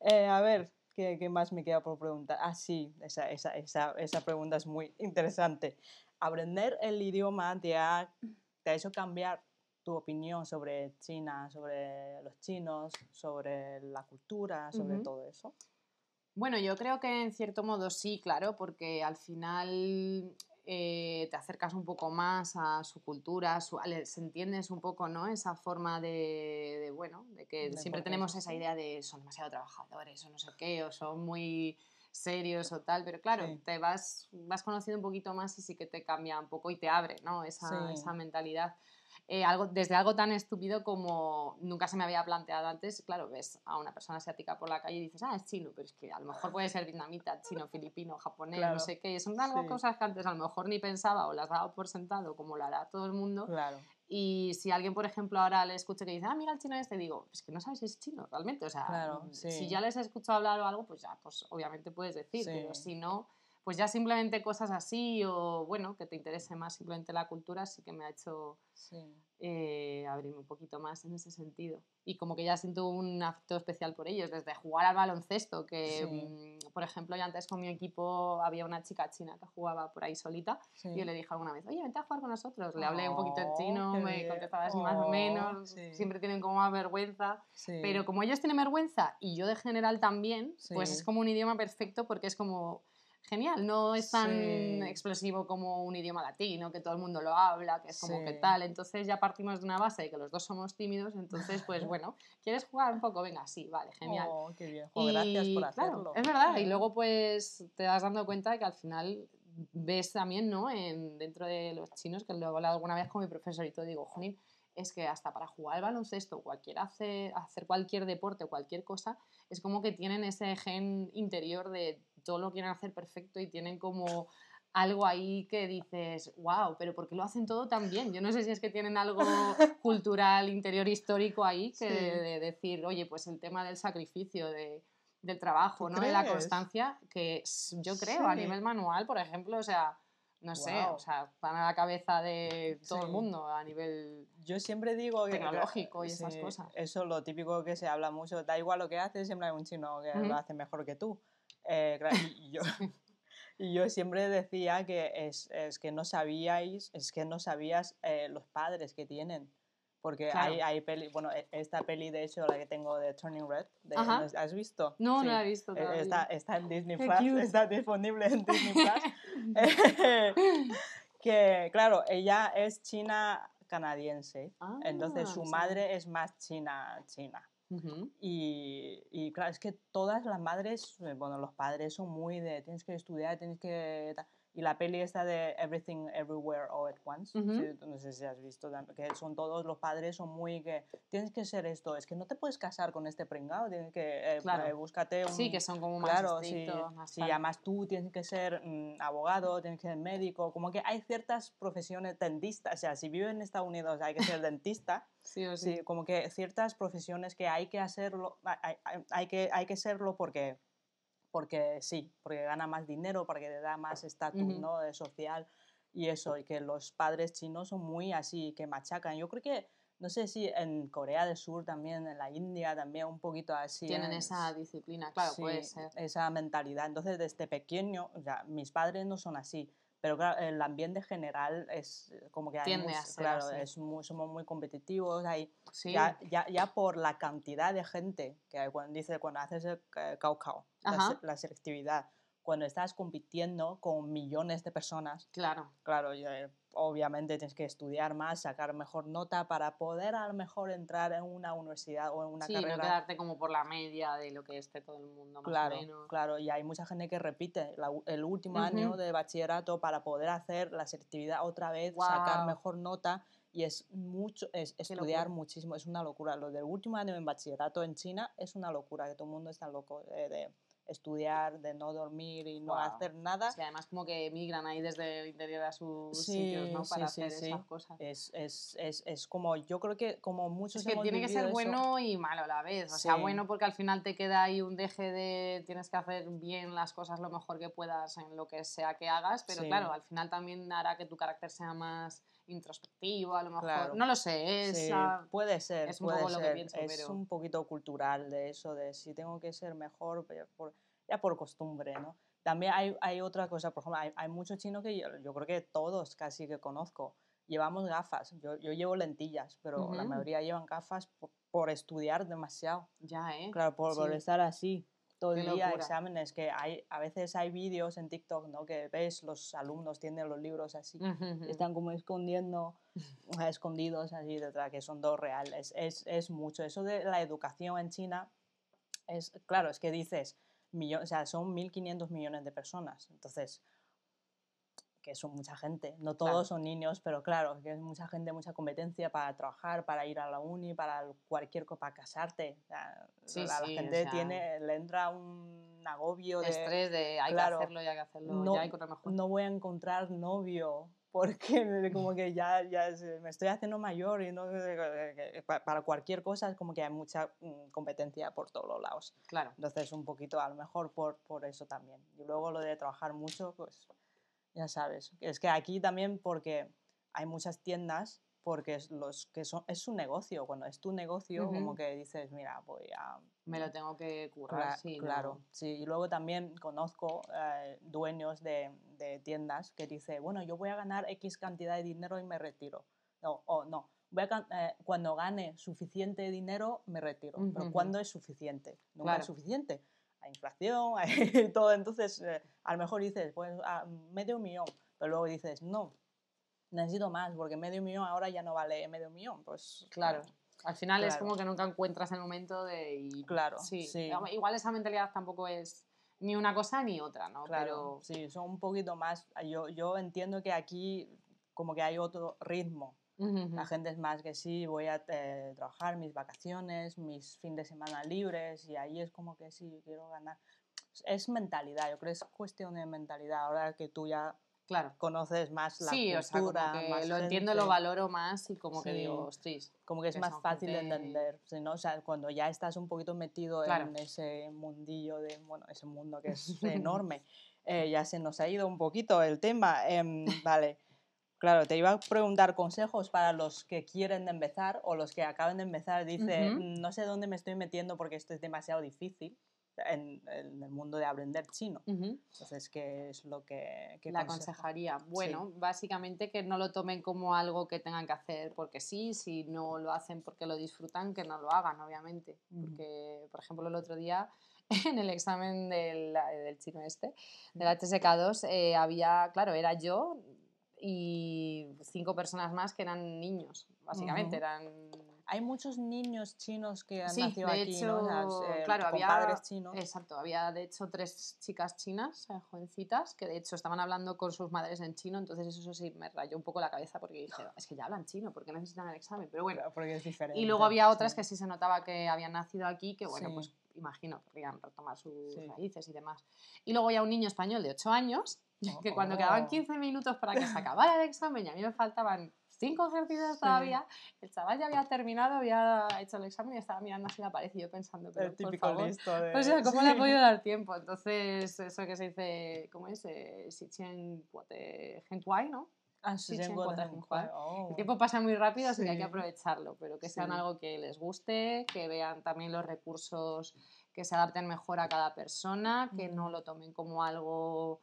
S1: Eh, a ver, ¿qué, qué más me queda por preguntar? Ah, sí, esa, esa, esa, esa pregunta es muy interesante. ¿Aprender el idioma te ha, te ha hecho cambiar tu opinión sobre China, sobre los chinos, sobre la cultura, sobre todo eso?
S2: Bueno, yo creo que en cierto modo sí, claro, porque al final eh, te acercas un poco más a su cultura, su- les entiendes un poco, ¿no? Esa forma de, de, bueno, de que
S1: De
S2: siempre tenemos
S1: es
S2: esa idea de son demasiado trabajadores o no sé qué, o son muy serios o tal, pero claro,
S1: Sí.
S2: te vas, vas conociendo un poquito más y sí que te cambia un poco y te abre, ¿no? Esa,
S1: Sí.
S2: esa mentalidad. Eh, algo, desde algo tan estúpido como nunca se me había planteado antes, claro, ves a una persona asiática por la calle y dices, ah, es chino, pero es que a lo mejor puede ser vietnamita, chino, filipino, japonés,
S1: Claro.
S2: no sé qué, son algo
S1: Sí.
S2: cosas que antes a lo mejor ni pensaba o las daba por sentado, como lo hará todo el mundo,
S1: Claro.
S2: y si alguien, por ejemplo, ahora le escucha que dice, ah, mira el chino este, digo, es que no sabes si es chino realmente. O sea,
S1: Claro,
S2: mm,
S1: sí.
S2: si ya les he escuchado hablar o algo, pues ya, pues obviamente puedes decir, pero
S1: Sí.
S2: si no, pues ya simplemente cosas así o, bueno, que te interese más simplemente la cultura, sí que me ha hecho
S1: Sí.
S2: eh, abrirme un poquito más en ese sentido. Y como que ya siento un afecto especial por ellos, desde jugar al baloncesto, que,
S1: Sí.
S2: mm, por ejemplo, yo antes con mi equipo había una chica china que jugaba por ahí solita
S1: sí.
S2: y yo le dije alguna vez, oye, vente a jugar con nosotros. Le hablé un poquito en
S1: Oh,
S2: chino, me
S1: bien.
S2: contestaba así más o
S1: Oh,
S2: menos. Siempre tienen como más vergüenza. Pero como ellos tienen vergüenza y yo de general también, pues es como un idioma perfecto porque es como genial. No es tan
S1: Sí.
S2: explosivo como un idioma latino, que todo el mundo lo habla, que es como que tal. Entonces ya partimos de una base de que los dos somos tímidos. Entonces, pues bueno, ¿quieres jugar un poco? Venga, sí, vale, genial.
S1: Oh, qué bien. Gracias por
S2: claro,
S1: hacerlo.
S2: es verdad. Y luego pues te vas dando cuenta de que al final ves también, ¿no? En, dentro de los chinos, que lo he hablado alguna vez con mi profesor y todo, digo, Jonin, es que hasta para jugar al baloncesto, cualquier hacer, hacer cualquier deporte cualquier cosa, es como que tienen ese gen interior de todo lo quieren hacer perfecto y tienen como algo ahí que dices, wow, pero ¿por qué lo hacen todo tan bien? Yo no sé si es que tienen algo cultural, interior, histórico ahí, que
S1: Sí.
S2: de, de decir, oye, pues el tema del sacrificio, de, del trabajo,
S1: ¿Tú
S2: ¿no? de la constancia, que yo creo a nivel manual, por ejemplo, o sea, no sé, o sea, van a la cabeza de todo el mundo a nivel...
S1: Yo siempre digo que.
S2: Tecnológico y esas cosas.
S1: Eso, lo típico que se habla mucho. Da igual lo que haces, siempre hay un chino que lo hace mejor que tú. Eh, y yo, y yo siempre decía que es, es que no sabíais, es que no sabías eh, los padres que tienen. Porque
S2: Claro.
S1: hay, hay peli, bueno, e- esta peli de hecho, la que tengo de Turning Red, de-
S2: Ajá.
S1: ¿no- ¿has visto?
S2: No,
S1: Sí.
S2: no la he visto
S1: Eh,
S2: todavía.
S1: Está, está en Disney
S2: Qué
S1: Plus,
S2: cute.
S1: está disponible en Disney Plus. que claro, ella es china canadiense, entonces
S2: Ah,
S1: su
S2: no sabía.
S1: madre es más china china.
S2: Ujú.
S1: Y, y claro, es que todas las madres, eh, bueno, los padres son muy de tienes que estudiar, tienes que... ta-". Y la peli esta de Everything Everywhere All at Once,
S2: Ujú.
S1: sí, no sé si has visto, que son todos los padres, son muy que tienes que ser esto, es que no te puedes casar con este pringao, tienes que, eh,
S2: Claro.
S1: eh, búscate un...
S2: Sí, que son como más
S1: Claro, sí,
S2: estrictos, más
S1: sí,
S2: tal.
S1: además tú tienes que ser mm, abogado, tienes que ser médico, como que hay ciertas profesiones dentistas, o sea, si vives en Estados Unidos hay que ser dentista,
S2: Sí o sí.
S1: sí, como que ciertas profesiones que hay que hacerlo, hay, hay- hay que, hay que serlo porque, porque sí, porque gana más dinero, porque te da más estatus
S2: Ujú.
S1: ¿no? de social y eso, y que los padres chinos son muy así, que machacan. Yo creo que, no sé si en Corea del Sur también, en la India también un poquito así.
S2: Tienen
S1: ¿eh?
S2: esa disciplina, claro, puede
S1: Sí,
S2: ser.
S1: Esa mentalidad. Entonces, desde pequeño, o sea, mis padres no son así, pero claro, el ambiente general es eh, como que hay
S2: ser
S1: claro, es muy- somos muy competitivos, hay,
S2: Sí,
S1: ya, ya, ya por la cantidad de gente que hay, cuando dice, cuando haces el eh, cao la, la selectividad, cuando estás compitiendo con millones de personas,
S2: claro.
S1: claro, eh, obviamente tienes que estudiar más, sacar mejor nota para poder a lo mejor entrar en una universidad o en una
S2: sí,
S1: carrera.
S2: no quedarte como por la media de lo que esté todo el mundo, más
S1: Claro,
S2: o menos.
S1: claro, y hay mucha gente que repite la el último año
S2: Ujú.
S1: de bachillerato para poder hacer la selectividad otra vez, sacar
S2: Guau.
S1: mejor nota y es mucho, es estudiar muchísimo, es una locura. Lo del último año en bachillerato en China es una locura, que todo el mundo está loco eh, de estudiar, de no dormir y no hacer nada.
S2: Sí, además como que migran ahí desde el interior a sus
S1: Sí,
S2: sitios, ¿no? Para
S1: sí,
S2: hacer esas cosas.
S1: Es, es, es, es como, yo creo que como muchos
S2: Es que
S1: hemos
S2: tiene que ser
S1: eso-
S2: bueno y malo a la vez. O sea, bueno porque al final te queda ahí un deje de tienes que hacer bien las cosas lo mejor que puedas en lo que sea que hagas, pero claro, al final también hará que tu carácter sea más introspectivo, a lo mejor.
S1: Claro.
S2: No lo sé, es.
S1: Sí, puede ser,
S2: es un
S1: puede
S2: poco lo que pienso,
S1: es
S2: pero-
S1: un poquito cultural de eso, de si tengo que ser mejor, por, ya por costumbre, ¿no? También hay, hay otra cosa, por ejemplo, hay, hay muchos chinos que yo, yo creo que todos casi que conozco, llevamos gafas, yo, yo llevo lentillas, pero la mayoría llevan gafas por, por estudiar demasiado,
S2: ya, ¿eh?
S1: claro, por, por
S2: Sí.
S1: estar así. Todo el día, exámenes, que hay, a veces hay vídeos en TikTok, ¿no? Que ves, los alumnos tienen los libros así, están como escondiendo, a escondidos así detrás, que son dos reales. Es, es mucho. Eso de la educación en China, es claro, es que dices, millo- o sea, son 1.500 millones de personas. Entonces, que son mucha gente. No todos
S2: Claro.
S1: son niños, pero claro, que es mucha gente, mucha competencia para trabajar, para ir a la uni, para cualquier cosa, para casarte. O sea,
S2: Sí,
S1: la, la
S2: sí, o
S1: gente
S2: sea,
S1: tiene, le entra un agobio de
S2: Estrés de hay
S1: claro,
S2: que hacerlo, ya hay que hacerlo,
S1: no-
S2: ya hay que otra mejor.
S1: no voy a encontrar novio porque como que ya, ya me estoy haciendo mayor y no para cualquier cosa es como que hay mucha mm, competencia por todos los lados
S2: Claro.
S1: entonces un poquito a lo mejor por, por eso también y luego lo de trabajar mucho pues ya sabes es que aquí también porque hay muchas tiendas porque es los que son es un negocio cuando es tu negocio como que dices mira voy a
S2: Me lo tengo que currar,
S1: Cla-
S2: sí. no-
S1: claro, sí. Y luego también conozco eh, dueños de, de tiendas que dice, bueno, yo voy a ganar X cantidad de dinero y me retiro. No, o no, voy a eh, cuando gane suficiente dinero me retiro. Pero. ¿cuándo es suficiente? Nunca
S2: Claro.
S1: es suficiente. Hay inflación, hay todo. Entonces, eh, a lo mejor dices, pues ah, medio millón. Pero luego dices, no, necesito más porque medio millón ahora ya no vale medio millón. Pues
S2: Claro. Al final es como que nunca encuentras el momento de... y-
S1: Claro,
S2: sí.
S1: sí.
S2: Igual esa mentalidad tampoco es ni una cosa ni otra, ¿no?
S1: Claro, sí, son un poquito más. Yo, yo entiendo que aquí como que hay otro ritmo.
S2: Ujú.
S1: La gente es más que sí, voy a eh, trabajar mis vacaciones, mis fines de semana libres y ahí es como que sí, quiero ganar. Es mentalidad, yo creo que es cuestión de mentalidad. Ahora que tú ya
S2: Claro.
S1: conoces más la
S2: Sí, o sea,
S1: cultura,
S2: que
S1: más
S2: lo entiendo, lo valoro más y como que
S1: Sí.
S2: digo, ostras,
S1: como que es
S2: que
S1: más fácil de entender, ¿sí, ¿no? O sea, cuando ya estás un poquito metido
S2: Claro.
S1: en ese mundillo de, bueno, ese mundo que es enorme, eh, ya se nos ha ido un poquito el tema. em, vale, claro, te iba a preguntar consejos para los que quieren empezar o los que acaban de empezar. Dice,
S2: Ujú.
S1: "Mm, no sé dónde me estoy metiendo porque esto es demasiado difícil en, en el mundo de aprender chino.
S2: Ujú.
S1: Entonces, ¿qué es lo que, qué
S2: la aconsejaría. Bueno, básicamente que no lo tomen como algo que tengan que hacer porque sí, si no lo hacen porque lo disfrutan, que no lo hagan, obviamente.
S1: Ujú.
S2: Porque, por ejemplo, el otro día en el examen del, del chino este, del HSK2, eh, había, claro, era yo y cinco personas más que eran niños, básicamente, eran...
S1: hay muchos niños chinos que han
S2: Sí,
S1: nacido
S2: de
S1: aquí, ¿no?
S2: Hecho,
S1: eh,
S2: claro,
S1: con
S2: había-
S1: padres chinos.
S2: Exacto, había de hecho tres chicas chinas, eh, jovencitas, que de hecho estaban hablando con sus madres en chino, entonces eso sí me rayó un poco la cabeza porque dije, es que ya hablan chino, ¿por qué necesitan el examen? Pero bueno,
S1: Claro, porque es diferente.
S2: y luego había otras
S1: sí.
S2: que sí se notaba que habían nacido aquí, que bueno,
S1: Sí.
S2: pues imagino, querrían retomar sus
S1: Sí.
S2: raíces y demás. Y luego ya un niño español de 8 años, que cuando
S1: Oh.
S2: quedaban 15 minutos para que se acabara el examen y a mí me faltaban 5 ejercicios
S1: Sí.
S2: todavía, el chaval ya había terminado, había hecho el examen y estaba mirando así la pared y yo pensando, pero
S1: El
S2: por favor,
S1: listo de...
S2: o sea, ¿cómo le ha
S1: sí.
S2: podido dar tiempo? Entonces, eso que se dice, ¿cómo es? Eh, Si guate gentuai, ¿no?
S1: Ah,
S2: Sí,
S1: sí,
S2: cuota
S1: en
S2: Juan.
S1: oh.
S2: El tiempo pasa muy rápido, así que hay que aprovecharlo, pero que sean algo que les guste, que vean también los recursos que se adapten mejor a cada persona, que no lo tomen como algo,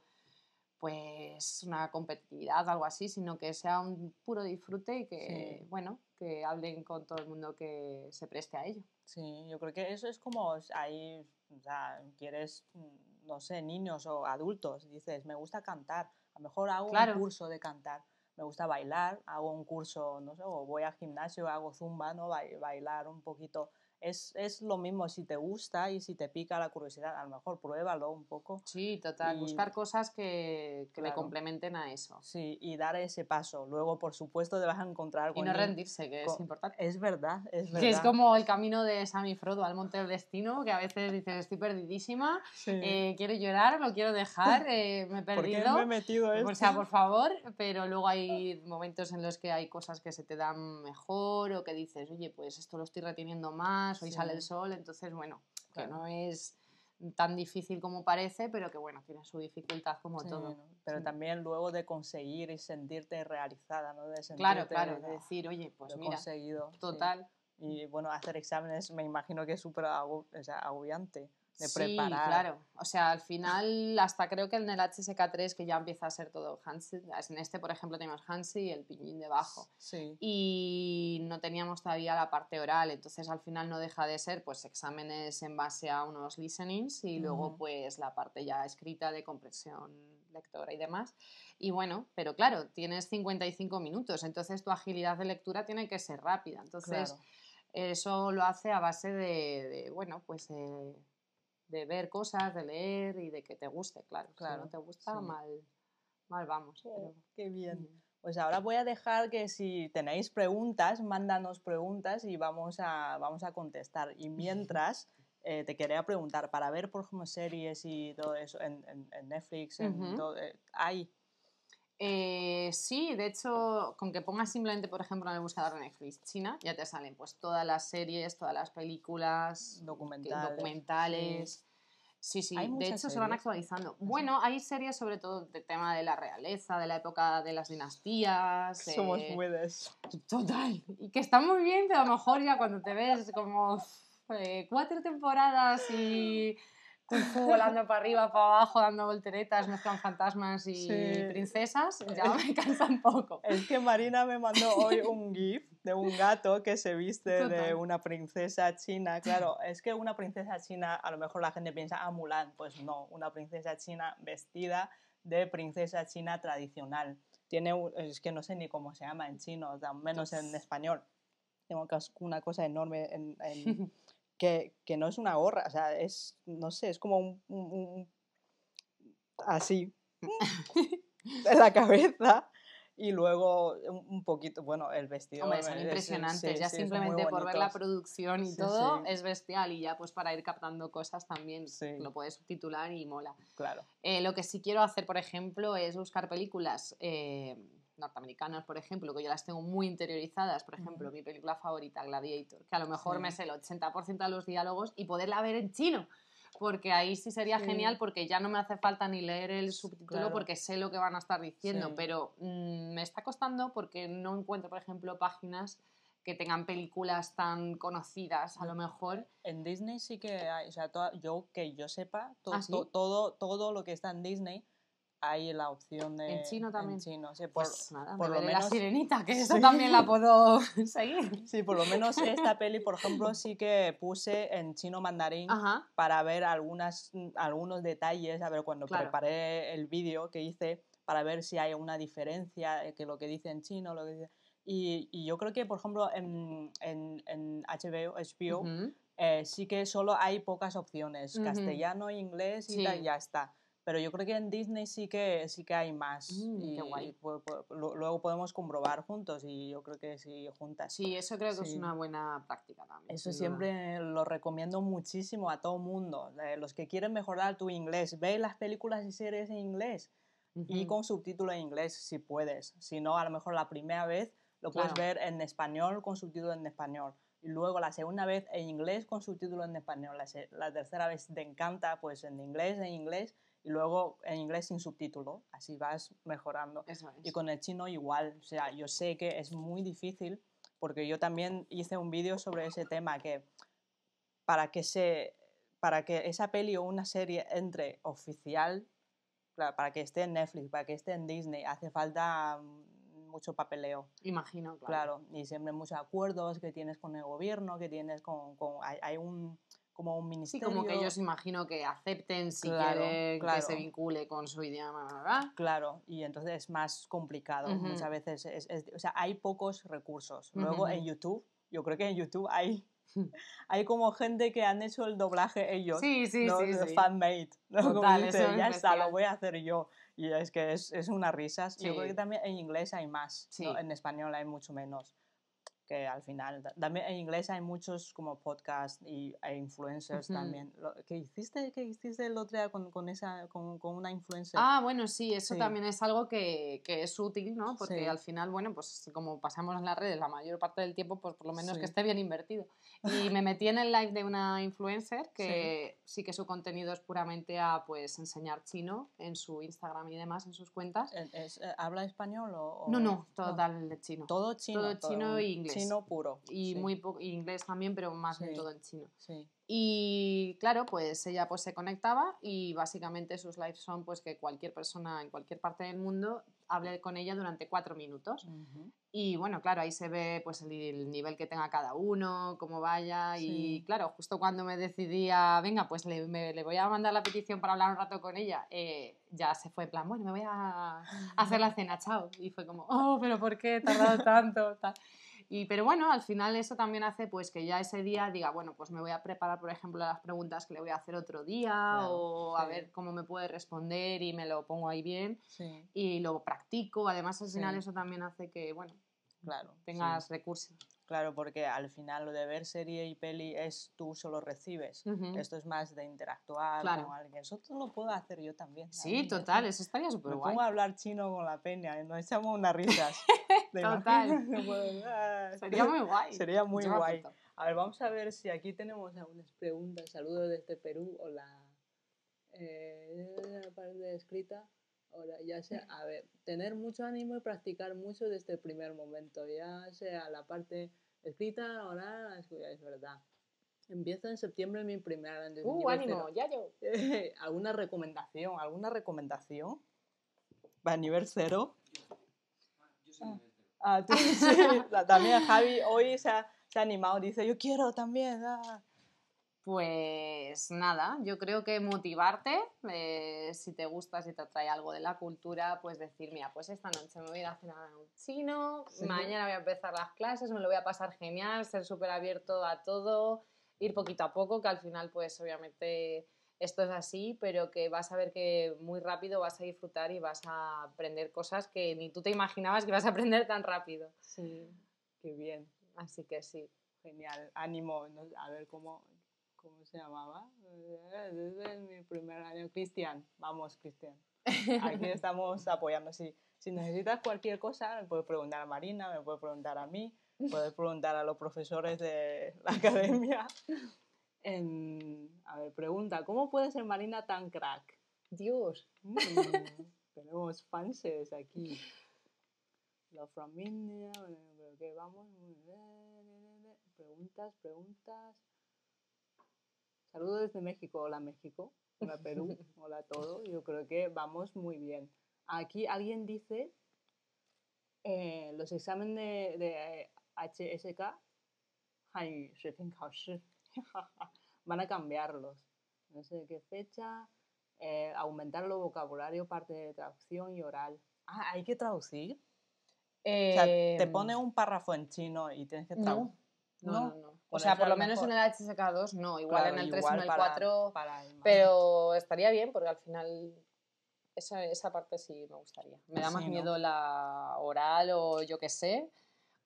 S2: pues, una competitividad, algo así, sino que sea un puro disfrute y que,
S1: Sí.
S2: bueno, que hablen con todo el mundo que se preste a ello.
S1: Sí, yo creo que eso es como ahí, o sea, quieres, mm, no sé, niños o adultos, dices, me gusta cantar, a lo mejor hago
S2: Claro.
S1: un curso de cantar, me gusta bailar, hago un curso, no sé, o voy al gimnasio, hago zumba, ¿no? Bai- Bailar un poquito. Es, es lo mismo si te gusta y si te pica la curiosidad, a lo mejor pruébalo un poco.
S2: Sí, total,
S1: Y-
S2: buscar cosas que, que le complementen a eso.
S1: Sí, y dar ese paso. Luego, por supuesto, te vas a encontrar
S2: Y
S1: con
S2: no
S1: nin-
S2: rendirse, que es importante.
S1: Es verdad, es verdad.
S2: Que es como el camino de Sam y Frodo al Monte del Destino, que a veces dices, estoy perdidísima,
S1: Sí.
S2: eh, quiero llorar, lo quiero dejar, eh, me he
S1: ¿Por qué
S2: perdido.
S1: me he metido esto?
S2: O sea, por favor, pero luego hay momentos en los que hay cosas que se te dan mejor o que dices, oye, pues esto lo estoy reteniendo más, hoy sale el
S1: Sí.
S2: sol, entonces, bueno, que
S1: Claro.
S2: no es tan difícil como parece, pero que bueno, tiene su dificultad como
S1: Sí,
S2: todo.
S1: ¿no? Pero
S2: Sí.
S1: también luego de conseguir y sentirte realizada, ¿no? De
S2: Claro,
S1: sentirte,
S2: claro, de
S1: "Ah,
S2: decir, oye, pues mira,
S1: conseguido. sí".
S2: total.
S1: Y bueno, hacer exámenes me imagino que es súper o sea, agobiante de
S2: sí,
S1: preparar.
S2: claro. O sea, al final, hasta creo que en el HSK3, que ya empieza a ser todo Hansi, en este, por ejemplo, tenemos Hansi y el piñín debajo.
S1: Sí,
S2: Y no teníamos todavía la parte oral, entonces al final no deja de ser pues exámenes en base a unos listenings y luego
S1: Ujú.
S2: pues la parte ya escrita de compresión lectora y demás. Y bueno, pero claro, tienes 55 minutos, entonces tu agilidad de lectura tiene que ser rápida. Entonces,
S1: claro.
S2: eso lo hace a base de, de, bueno, pues de, de ver cosas, de leer y de que te guste, claro. Si
S1: Claro,
S2: no te gusta,
S1: sí.
S2: mal, mal vamos.
S1: Oh,
S2: pero-
S1: qué bien. Pues ahora voy a dejar que si tenéis preguntas, mándanos preguntas y vamos a, vamos a contestar. Y mientras, eh, te quería preguntar, para ver, por ejemplo, series y todo eso en, en- en Netflix, en todo, eh, hay.
S2: Eh, sí, de hecho, con que pongas simplemente, por ejemplo, en el buscador de Netflix China, ya te salen pues todas las series, todas las películas, que-
S1: Documentales,
S2: documentales. Sí, sí, de hecho se van actualizando. Bueno, hay series sobre todo de tema de la realeza, de la época de las dinastías.
S1: Somos
S2: eh,
S1: muy de eso.
S2: Total. Y que está muy bien, pero a lo mejor ya cuando te ves como eh, cuatro temporadas y volando para arriba, para abajo, dando volteretas, mezclan fantasmas y
S1: Sí.
S2: princesas, ya me cansa un poco.
S1: Es que Marina me mandó hoy un GIF de un gato que se viste de
S2: Total.
S1: una princesa china. Claro, es que una princesa china, a lo mejor la gente piensa, ah, Mulan. Pues no, una princesa china vestida de princesa china tradicional. Tiene, es que no sé ni cómo se llama en chino, menos en español. Tengo una cosa enorme en, en- que, que no es una gorra, o sea, es, no sé, es como un, un- un- así, en la cabeza. Y luego un poquito, bueno, el vestido.
S2: Hombre, son
S1: es- es-
S2: impresionantes,
S1: sí,
S2: ya
S1: sí,
S2: simplemente por ver la producción y todo es bestial y ya pues para ir captando cosas también lo puedes subtitular y mola.
S1: Claro.
S2: Eh, lo que sí quiero hacer, por ejemplo, es buscar películas eh, norteamericanas, por ejemplo, que yo las tengo muy interiorizadas. Por ejemplo,
S1: Ujú.
S2: mi película favorita, Gladiator, que a lo mejor
S1: Sí.
S2: me sé el 80% de los diálogos y poderla ver en chino. Porque ahí sí sería
S1: Sí.
S2: genial porque ya no me hace falta ni leer el subtítulo
S1: claro.
S2: porque sé lo que van a estar diciendo.
S1: Sí.
S2: Pero mm, me está costando porque no encuentro, por ejemplo, páginas que tengan películas tan conocidas, a lo mejor.
S1: En Disney sí que hay, o sea, toda- yo que yo sepa, to-
S2: ¿Ah,
S1: to- todo, todo lo que está en Disney hay la opción de.
S2: chino también?
S1: En chino, sí, por,
S2: Pues nada,
S1: por lo menos-
S2: la sirenita, que
S1: Sí.
S2: también la puedo seguir.
S1: sí, por lo menos esta peli, por ejemplo, sí que puse en chino mandarín
S2: Ajá.
S1: para ver algunas, algunos detalles, a ver, cuando
S2: Claro.
S1: preparé el vídeo que hice, para ver si hay una diferencia, eh, que lo que dice en chino, lo que dice... Y, y yo creo que, por ejemplo, en, en, en HBO, HBO
S2: Ujú.
S1: eh, sí que solo hay pocas opciones,
S2: Ujú.
S1: castellano, inglés y tal,
S2: Sí.
S1: ya está. Pero yo creo que en Disney sí que, sí que hay más.
S2: Mm,
S1: y
S2: qué guay.
S1: pu- pu- lu- luego podemos comprobar juntos y yo creo que sí, juntas.
S2: Sí, eso creo que es
S1: Sí.
S2: una buena práctica también.
S1: Eso siempre lo recomiendo muchísimo a todo mundo. eh, los que quieren mejorar tu inglés, ve las películas y series en inglés y
S2: Ujú.
S1: con subtítulo en inglés si puedes. Si no, a lo mejor la primera vez lo puedes
S2: Claro.
S1: ver en español con subtítulo en español. Y luego la segunda vez en inglés con subtítulo en español. La, la tercera vez te encanta, pues en inglés, en inglés. Y luego en inglés sin subtítulo. Así vas mejorando.
S2: Eso es.
S1: Y con el chino igual, o sea, yo sé que es muy difícil porque yo también hice un vídeo sobre ese tema que para que se para que esa peli o una serie entre oficial, claro, para que esté en Netflix, para que esté en Disney, hace falta mm, mucho papeleo,
S2: Imagino, claro.
S1: claro, y siempre muchos acuerdos que tienes con el gobierno, que tienes con, con- hay, hay un como un
S2: Sí,
S1: ministerio.
S2: como que ellos imagino que acepten si
S1: Claro,
S2: quieren que
S1: claro.
S2: se vincule con su idioma, ¿verdad?
S1: Claro, y entonces es más complicado.
S2: Ujú.
S1: Muchas veces, es, es- o sea, hay pocos recursos. Luego
S2: Ujú,
S1: en
S2: ujú.
S1: YouTube, yo creo que en YouTube hay, hay como gente que han hecho el doblaje ellos.
S2: Sí, sí,
S1: ¿no?
S2: sí, sí.
S1: Fanmade. ¿no? Como
S2: Total,
S1: dice,
S2: eso es
S1: ya está, lo voy a hacer yo. Y es que es, es una risas. Yo creo
S2: Sí.
S1: que también en inglés hay más. ¿no?
S2: Sí.
S1: En español hay mucho menos. Que al final, ta- también en inglés hay muchos como podcasts y hay influencers
S2: Ujú.
S1: también. Lo, ¿Qué hiciste, qué hiciste el otro día con, con, esa, con, con una influencer?
S2: Ah, bueno, sí, eso
S1: Sí.
S2: también es algo que, que es útil, ¿no? Porque
S1: Sí.
S2: al final, bueno, pues como pasamos en las redes la mayor parte del tiempo, pues por lo menos
S1: Sí.
S2: que esté bien invertido. Y me metí en el live de una influencer que sí, que su contenido es puramente a pues enseñar chino en su Instagram y demás, en sus cuentas.
S1: ¿Es- es- eh, ¿Habla español o...?
S2: No,
S1: o-
S2: no, total de chino.
S1: Todo chino.
S2: Todo chino e inglés.
S1: Chino puro.
S2: Y
S1: sí,
S2: muy poco, y inglés también, pero más
S1: Sí.
S2: todo en chino.
S1: Sí.
S2: Y claro, pues ella pues se conectaba y básicamente sus lives son pues que cualquier persona en cualquier parte del mundo hable con ella durante cuatro minutos.
S1: Ujú.
S2: Y bueno, claro, ahí se ve pues el, el nivel que tenga cada uno, cómo vaya. Y
S1: Sí.
S2: claro, justo cuando me decidí a, venga, pues le, me- le voy a mandar la petición para hablar un rato con ella, eh, ya se fue en plan, bueno, me voy a hacer la cena, chao. Y fue como, oh, pero ¿por qué he tardado tanto? Tal. Y, pero bueno, al final eso también hace pues que ya ese día diga, bueno, pues me voy a preparar, por ejemplo, las preguntas que le voy a hacer otro día
S1: Claro,
S2: o a ver cómo me puede responder y me lo pongo ahí bien
S1: Sí,
S2: y lo practico. Además, al final
S1: Sí.
S2: eso también hace que, bueno,
S1: claro.
S2: tengas recursos.
S1: Claro, porque al final lo de ver serie y peli es tú solo recibes. Esto es más de interactuar
S2: Claro.
S1: con alguien. Eso lo puedo hacer yo también.
S2: Sí, total, eso estaría súper
S1: Me
S2: guay.
S1: pongo a hablar chino con la peña y nos echamos unas risas. ¿Te
S2: Total. Sería muy guay.
S1: Sería muy
S2: Yo
S1: guay. A ver, vamos a ver si aquí tenemos algunas preguntas. Saludos desde Perú. Hola. Eh, la parte escrita. Ahora, ya sea, a ver, tener mucho ánimo y practicar mucho desde el primer momento, ya sea la parte escrita, oral, es verdad. Empiezo en septiembre mi primer año.
S2: Uh,
S1: nivel
S2: ánimo,
S1: cero.
S2: ya yo.
S1: ¿Alguna recomendación? ¿Alguna recomendación? ¿Para nivel cero? Ah, tú, sí. También Javi hoy se ha, se ha animado, dice, yo quiero también. ah".
S2: Pues nada, yo creo que motivarte, eh, si te gusta, si te atrae algo de la cultura, pues decir, mira, pues esta noche me voy a ir a cenar a un chino,
S1: Sí.
S2: mañana voy a empezar las clases, me lo voy a pasar genial, ser súper abierto a todo, ir poquito a poco, que al final pues obviamente esto es así, pero que vas a ver que muy rápido vas a disfrutar y vas a aprender cosas que ni tú te imaginabas que vas a aprender tan rápido.
S1: Sí, qué bien,
S2: Así que sí.
S1: genial. Ánimo, no- a ver cómo, cómo se llamaba. Eh, Desde mi primer año, Cristian. Vamos, Cristian. Aquí estamos apoyando. Si, si necesitas cualquier cosa, me puedes preguntar a Marina, me puedes preguntar a mí, puedes preguntar a los profesores de la academia. En- a ver, pregunta, ¿cómo puede ser Marina tan crack?
S2: Dios.
S1: Mm, tenemos fanses aquí. Love from India, pero que vamos. Preguntas, preguntas. Saludos desde México, hola México, hola Perú, hola todo. Yo creo que vamos muy bien. Aquí alguien dice, eh, los exámenes de, de eh, HSK van a cambiarlos. No sé qué fecha, eh, aumentar el vocabulario, parte de traducción y oral. Ah, hay que traducir. O sea, te
S2: em.
S1: pone un párrafo en chino y tienes que traducir.
S2: No,
S1: no.
S2: no. O sea, por lo menos en
S1: mejor-
S2: el HSK2 no, igual
S1: Claro,
S2: en el 3
S1: igual
S2: o en el
S1: para-
S2: 4,
S1: para imagen.
S2: pero estaría bien porque al final esa, esa parte sí me gustaría. Me da más
S1: Sí, ¿no?
S2: miedo la oral o yo qué sé,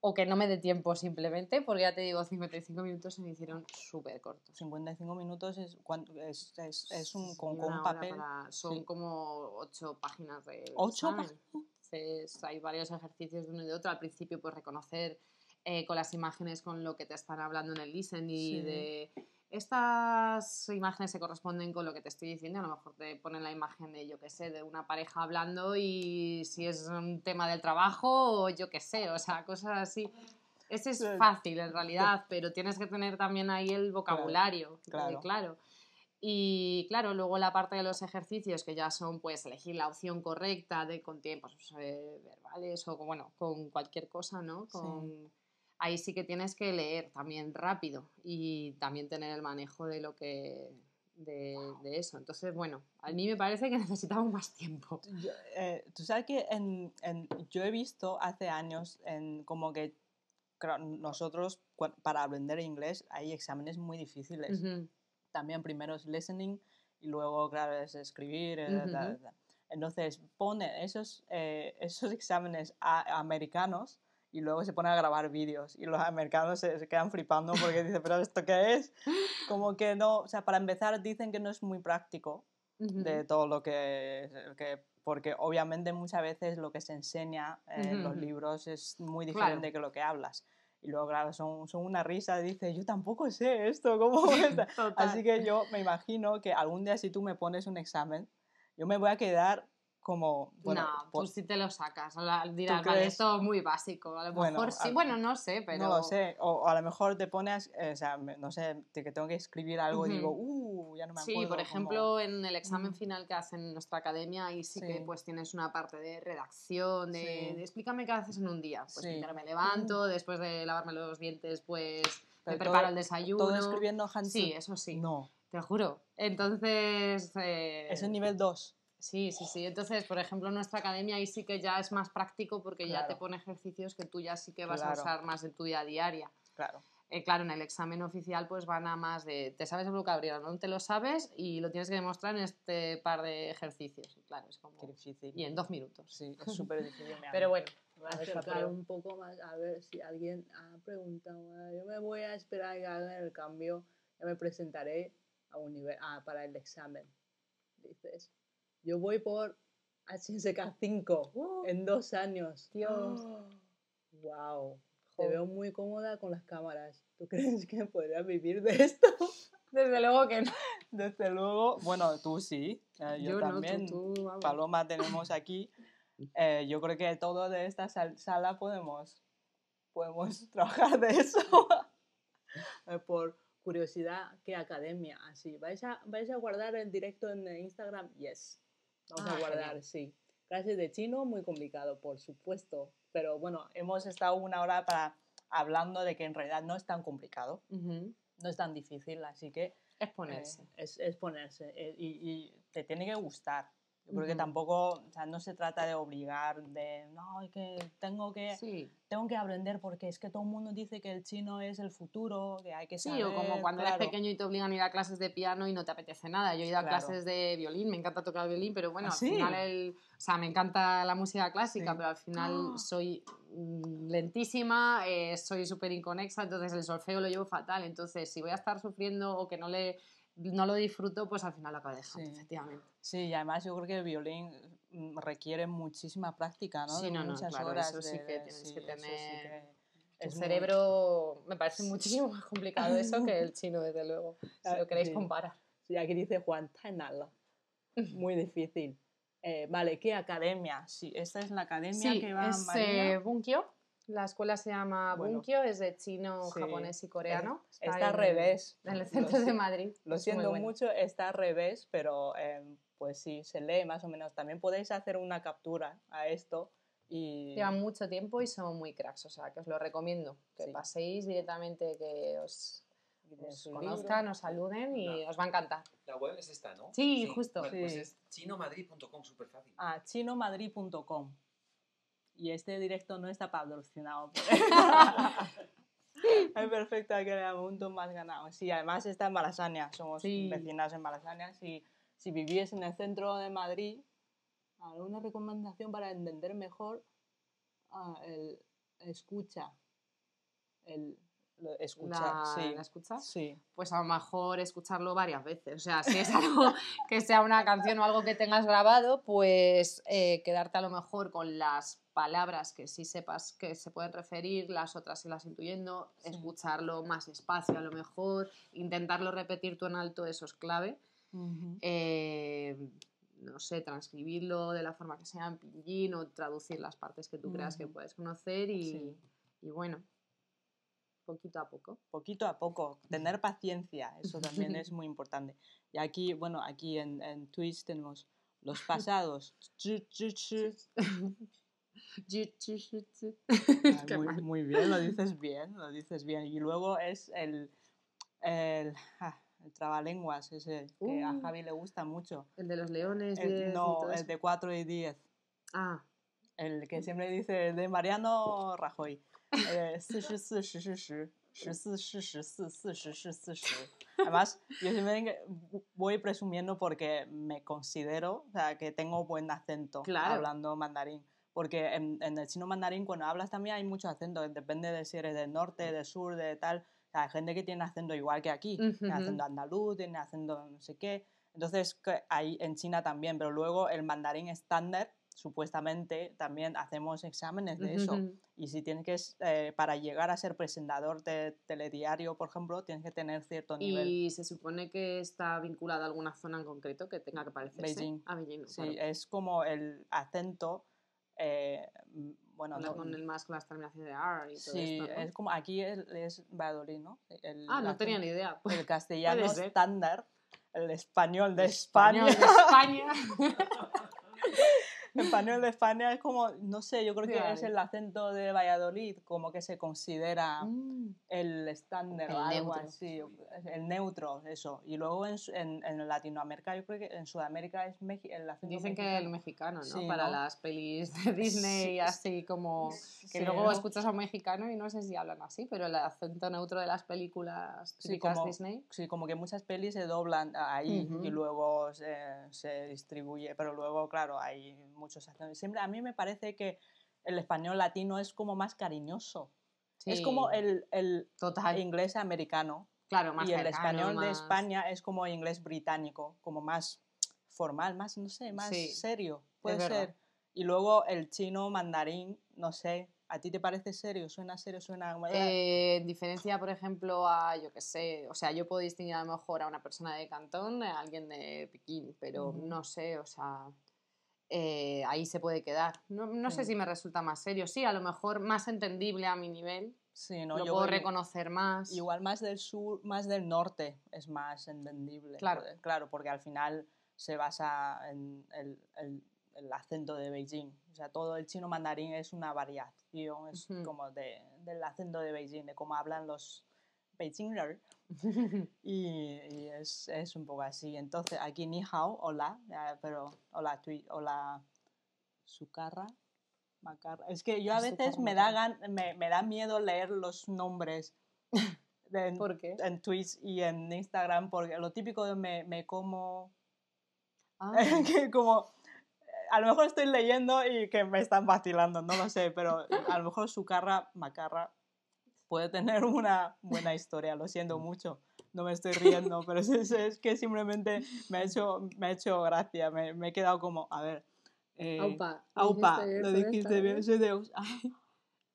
S2: o que no me dé tiempo simplemente, porque ya te digo, 55 minutos se me hicieron súper cortos.
S1: 55 minutos es, es, es, es un, con, con un papel.
S2: para- son
S1: sí.
S2: como ocho páginas de
S1: ¿Ocho
S2: examen. Entonces, hay varios ejercicios de uno y de otro. Al principio, pues reconocer eh, con las imágenes con lo que te están hablando en el listen y
S1: Sí.
S2: de estas imágenes se corresponden con lo que te estoy diciendo. A lo mejor te ponen la imagen de, yo qué sé, de una pareja hablando y si es un tema del trabajo o yo qué sé, o sea, cosas así. Ese es fácil en realidad, pero tienes que tener también ahí el vocabulario, eh,
S1: claro.
S2: claro. Y claro, luego la parte de los ejercicios que ya son pues elegir la opción correcta de con tiempos eh, verbales o con, bueno, con cualquier cosa, ¿no?
S1: Sí.
S2: Ahí sí que tienes que leer también rápido y también tener el manejo de lo que de, de eso. Entonces, bueno, a mí me parece que necesitamos más tiempo.
S1: Yo, eh, Tú sabes que en, en- yo he visto hace años en como que nosotros para aprender inglés hay exámenes muy difíciles. También primero es listening y luego, claro, es escribir. eh, da, da. Entonces pone esos, eh, esos exámenes a- americanos y luego se pone a grabar vídeos y los americanos se, se quedan flipando porque dicen, pero ¿esto qué es? Como que no, o sea, para empezar dicen que no es muy práctico
S2: ujú.
S1: de todo lo que, que porque obviamente muchas veces lo que se enseña en los
S2: Ujú, ujú.
S1: libros es muy
S2: Claro.
S1: diferente que lo que hablas. Y luego, claro, son, son una risa, dice, yo tampoco sé esto, ¿cómo está?".
S2: Total.
S1: Así que yo me imagino que algún día si tú me pones un examen, yo me voy a quedar como, bueno,
S2: no,
S1: por-
S2: tú sí te lo sacas. Dirás,
S1: ¿Tú
S2: vale, esto es muy básico. A lo
S1: Bueno,
S2: mejor sí,
S1: a-
S2: bueno, no sé, pero.
S1: no lo sé, o, o a lo mejor te pones, eh, o sea, no sé, de que tengo que escribir algo y digo, uh, ya no me
S2: Sí,
S1: acuerdo.
S2: por
S1: como-
S2: ejemplo, en el examen final que hacen en nuestra academia, ahí sí, que
S1: Sí.
S2: pues tienes una parte de redacción, de,
S1: Sí.
S2: de explícame qué haces en un día. Pues
S1: Sí.
S2: primero me levanto, después de lavarme los dientes, pues me preparo
S1: todo-
S2: el desayuno.
S1: Todo escribiendo Hansi.
S2: Sí, eso sí,
S1: No,
S2: te lo juro. Entonces... eh,
S1: es el nivel 2.
S2: Sí, sí, sí. Entonces, por ejemplo, en nuestra academia ahí sí que ya es más práctico porque ya te pone ejercicios que tú ya sí que vas
S1: Claro.
S2: a usar más en tu día a diaria.
S1: Claro.
S2: Eh, claro, en el examen oficial pues van a más de, te sabes el vocabulario, no te lo sabes y lo tienes que demostrar en este par de ejercicios. Claro, es como...
S1: Qué difícil.
S2: Y en dos minutos.
S1: Sí, es súper difícil.
S2: Pero bueno,
S3: Voy a acercar un poco más a ver si alguien ha preguntado. Yo me voy a esperar que hagan el cambio. Ya me presentaré a un nivel, ah, para el examen. Dices, yo voy por HSK 5
S2: Uh,
S3: en dos años.
S2: Dios.
S3: Wow. Te veo muy cómoda con las cámaras. ¿Tú crees que podrías vivir de esto?
S2: Desde luego que no.
S1: Desde luego, bueno, tú sí, eh, yo,
S2: Yo,
S1: también.
S2: no, tú, tú, vamos.
S1: Paloma tenemos aquí. Eh, yo creo que todo de esta sal- sala podemos, podemos trabajar de eso.
S3: Eh, por curiosidad, ¿qué academia? Así, ¿vais a, ¿vais a guardar el directo en Instagram? Yes. Vamos
S2: Ah,
S3: a guardar,
S2: genial.
S3: sí. Clases de chino, muy complicado, por supuesto. Pero bueno,
S1: Hemos estado una hora para, hablando de que en realidad no es tan complicado,
S2: Ujú.
S1: no es tan difícil, así que
S2: Es
S1: eh,
S2: ponerse.
S3: es, es ponerse.
S1: eh, y, y te tiene que gustar. Yo creo que tampoco, o sea, no se trata de obligar, de, no, es que tengo que,
S2: Sí.
S1: tengo que aprender porque es que todo el mundo dice que el chino es el futuro, que hay que
S2: Sí,
S1: saber.
S2: o como cuando
S1: claro.
S2: eres pequeño y te obligan a ir a clases de piano y no te apetece nada. Yo he ido a
S1: Claro.
S2: clases de violín, me encanta tocar violín, pero bueno,
S1: ¿Ah,
S2: al
S1: sí?
S2: final el, o sea, me encanta la música clásica,
S1: Sí.
S2: pero al final
S1: ¡Ah!
S2: soy mm, lentísima, eh, soy súper inconexa, entonces el solfeo lo llevo fatal. Entonces, si voy a estar sufriendo o que no le no lo disfruto, pues al final lo acabo dejando,
S1: Sí.
S2: efectivamente.
S1: Sí, y además yo creo que el violín mm, requiere muchísima práctica, ¿no?
S2: Sí, no, no,
S1: muchas
S2: claro,
S1: horas
S2: eso sí que tienes
S1: sí,
S2: que
S1: sí
S2: tener
S1: que
S2: El
S1: muy-
S2: cerebro me parece muchísimo más complicado eso que el chino, desde luego, si lo queréis comparar.
S3: Sí, aquí dice Juan, tan nada. Muy difícil.
S1: Eh, vale, ¿qué academia? Sí, esta es la academia que va
S2: es
S1: Marina.
S2: eh, Bunkyo. La escuela se llama
S1: Bueno.
S2: Bunkyo, es de chino,
S1: Sí,
S2: japonés y coreano.
S1: Está al
S2: en-
S1: revés.
S2: En el
S1: Lo
S2: centro de
S1: si-
S2: Madrid.
S1: Lo siento
S2: bueno.
S1: mucho, está al revés, pero eh, pues sí, se lee más o menos. También podéis hacer una captura a esto y...
S2: Llevan mucho tiempo y son muy cracks, o sea que os lo recomiendo. Que
S1: Sí.
S2: paséis directamente, que os, os
S1: su libro.
S2: conozcan, os saluden y
S4: No.
S2: os va a encantar.
S4: La web es esta, ¿no?
S2: Sí, justo.
S4: Vale, Pues
S1: Sí.
S4: es chinomadrid.com, súper fácil.
S1: Ah, chinomadrid.com. y este directo no está patrocinado. es perfecto, hay que le un más ganado. Sí, además está en Malasaña, somos
S2: Sí.
S1: vecinas en Malasaña. Si, si vivís en el centro de Madrid, alguna recomendación para entender mejor ah, el escucha. El, escuchar,
S2: La,
S1: sí.
S2: ¿la escuchas?
S1: Sí.
S2: Pues a lo mejor escucharlo varias veces. O sea, si es algo que sea una canción o algo que tengas grabado, pues eh, quedarte a lo mejor con las palabras que sí sepas que se pueden referir, las otras irlas intuyendo,
S1: Sí.
S2: escucharlo más despacio a lo mejor, intentarlo repetir tú en alto, eso es clave. Eh, no sé, transcribirlo de la forma que sea en pinyin o traducir las partes que tú creas que puedes conocer y,
S1: Sí.
S2: y bueno, poquito a poco.
S1: poquito a poco, tener paciencia, eso también es muy importante. Y aquí, bueno, aquí en, en Twitch tenemos los pasados. Ah, muy, muy bien, lo dices bien, lo dices bien. Y luego es el, el, ah, el trabalenguas, ese que a
S2: Uh.
S1: Javi le gusta mucho.
S2: El de los leones.
S1: El-
S2: 10 y
S1: no, el de 4 y 10.
S2: Ah,
S1: El que siempre dice de Mariano Rajoy. Eh, 44, 10, 10, 14, 14, 14, 14. Además, yo siempre voy presumiendo porque me considero o sea, que tengo buen acento
S2: Claro.
S1: hablando mandarín. Porque en, en el chino mandarín, cuando hablas también hay mucho acento. Depende de si eres del norte, del sur, de tal. O sea, hay gente que tiene acento igual que aquí. Tiene
S2: Ujujú.
S1: acento andaluz, tiene acento no sé qué. Entonces, que hay en China también, pero luego el mandarín estándar, supuestamente, también hacemos exámenes de eso.
S2: Ujujú.
S1: Y si tienes que, eh, para llegar a ser presentador de telediario, por ejemplo, tienes que tener cierto nivel.
S2: Y se supone que está vinculada a alguna zona en concreto que tenga que parecerse
S1: Beijing.
S2: a Beijing.
S1: Sí,
S2: claro.
S1: es como el acento, eh, bueno, no-
S2: con el más con las terminaciones de R y todo
S1: sí,
S2: esto, ¿no?
S1: es como aquí es, es Valladolid, ¿no? El,
S2: Ah, no tenía ni idea.
S1: El castellano estándar, el español de
S2: Español
S1: España.
S2: de España.
S1: El español de España es como, no sé, yo creo que es el acento de Valladolid, como que se considera
S2: Mm.
S1: el estándar o algo
S2: neutro.
S1: así, el neutro, eso. Y luego en, en, en Latinoamérica, yo creo que en Sudamérica es Meji- el acento
S2: Dicen que el
S1: mexicano.
S2: ¿no?
S1: Sí,
S2: Para
S1: ¿no?
S2: las pelis de Disney,
S1: Sí,
S2: así como... Que
S1: Sí,
S2: luego
S1: ¿no?
S2: escuchas a un mexicano y no sé si hablan así, pero el acento neutro de las películas típicas
S1: como-
S2: Disney...
S1: Sí, como que muchas pelis se doblan ahí y luego se, se distribuye, pero luego, claro, hay muchos acentos. Siempre a mí me parece que el español latino es como más cariñoso. Es como
S2: Sí,
S1: el, el
S2: Total,
S1: inglés americano
S2: claro, más
S1: y el
S2: cercano,
S1: español de
S2: más-
S1: España es como inglés británico, como más formal, más, no sé, más
S2: Sí,
S1: serio, puede
S2: verdad.
S1: ser. Y luego el chino mandarín, no sé, ¿a ti te parece serio? ¿Suena serio? ¿Suena...?
S2: Eh, en diferencia, por ejemplo, a, yo qué sé, o sea, yo puedo distinguir a lo mejor a una persona de Cantón, a alguien de Pekín, pero
S1: Ujú.
S2: no sé, o sea, eh, ahí se puede quedar. No, no sé si me resulta más serio, sí, a lo mejor más entendible a mi nivel,
S1: sí, ¿no?
S2: lo
S1: Yo
S2: puedo reconocer más.
S1: Igual más del sur, más del norte es más entendible.
S2: Claro.
S1: porque- Claro, porque al final se basa en el, el- el acento de Beijing. O sea, todo el chino mandarín es una variación, es
S2: Ujú.
S1: como de, del acento de Beijing, de cómo hablan los Beijingers. Y, y es, es un poco así. Entonces, aquí ni hao, hola, pero hola, tui, hola, sucarra, macarra. Es que yo a veces me da, gan- me, me da miedo leer los nombres en,
S2: ¿Por qué?
S1: en Twitch y en Instagram, porque lo típico de me, me como,
S2: Ah,
S1: que como, a lo mejor estoy leyendo y que me están vacilando, no lo sé, pero a lo mejor sucarra, macarra puede tener una buena historia, lo siento mucho. No me estoy riendo, pero es, es- es que simplemente me ha hecho, me ha hecho gracia, me, me he quedado como, a ver. eh,
S3: Aupa.
S1: Aupa, lo dijiste bien, soy de ah,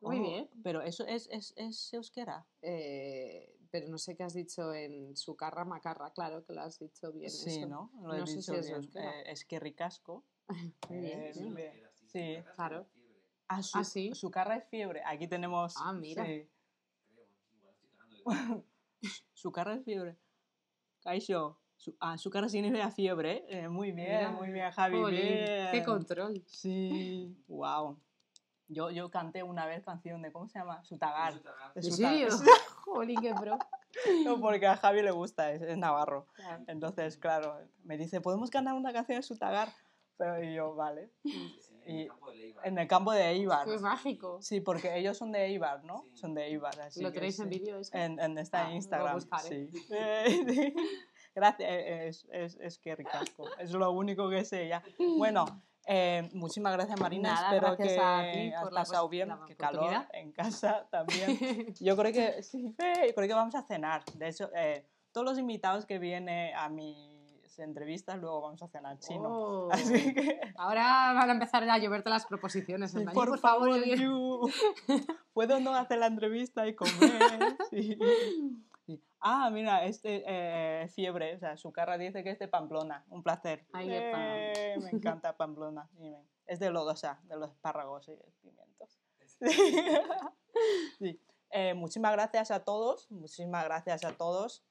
S2: Muy
S1: oh,
S2: bien.
S1: Pero eso es, es, es euskera.
S2: eh, pero no sé qué has dicho en su carra macarra, claro que lo has dicho bien.
S1: Sí,
S2: eso.
S1: ¿no? Lo he
S2: No sé
S1: dicho
S2: si es
S1: bien.
S2: euskera.
S1: Eh, es que ricasco.
S2: Muy bien,
S1: Eh,
S2: bien.
S1: bien. Sí.
S2: Claro.
S1: Ah, su,
S2: ¿Ah, sí?
S1: su carra es fiebre. Aquí tenemos.
S2: Ah, mira.
S1: sí. su carra es fiebre. Kaisho. Su, ah, su significa fiebre. eh, muy bien,
S2: Mira.
S1: muy bien, Javi.
S2: Jolín,
S1: bien.
S2: ¡Qué control!
S1: Sí, wow. Yo, yo canté una vez canción de, ¿cómo se llama? Sutagar. De
S2: ¿En
S1: Sutagar.
S2: serio? Jolín, qué pro.
S1: No, porque a Javi le gusta, es, es navarro.
S2: Claro.
S1: Entonces, claro, me dice, ¿podemos cantar una canción de Sutagar? Pero yo, vale.
S4: En
S1: Y
S4: el campo de Leiva.
S1: en el campo de Eibar.
S2: Qué mágico.
S1: Sí, porque ellos son de Eibar, ¿no?
S4: Sí.
S1: Son de Eibar. Así
S2: ¿Lo
S1: que
S2: tenéis en
S1: sí.
S2: vídeo eso?
S1: En, en está
S2: Ah,
S1: en
S2: lo
S1: Instagram.
S2: buscaré.
S1: Sí. Gracias, es, es, es que ricasco. Es lo único que sé ya. Bueno, eh, muchísimas gracias Marina.
S2: Nada,
S1: Espero
S2: gracias
S1: que
S2: a ti
S1: has pasado bien. Qué calor en casa también. Yo creo que sí, eh, creo que vamos a cenar. De hecho, eh, todos los invitados que vienen a entrevistas luego vamos a cenar chino.
S2: Oh.
S1: Así que
S2: Ahora van a empezar a lloverte las proposiciones. en
S1: Sí, por,
S2: "Yo,
S1: favor,
S2: yo-
S1: Yu, ¿puedo no hacer la entrevista y comer? Sí. Ah, mira, este eh, fiebre, o sea, su cara dice que es de Pamplona, un placer.
S2: Ay.
S1: Eh, me encanta Pamplona. Es de Lodosa, de los espárragos y pimientos. Sí. Eh, muchísimas gracias a todos, muchísimas gracias a todos.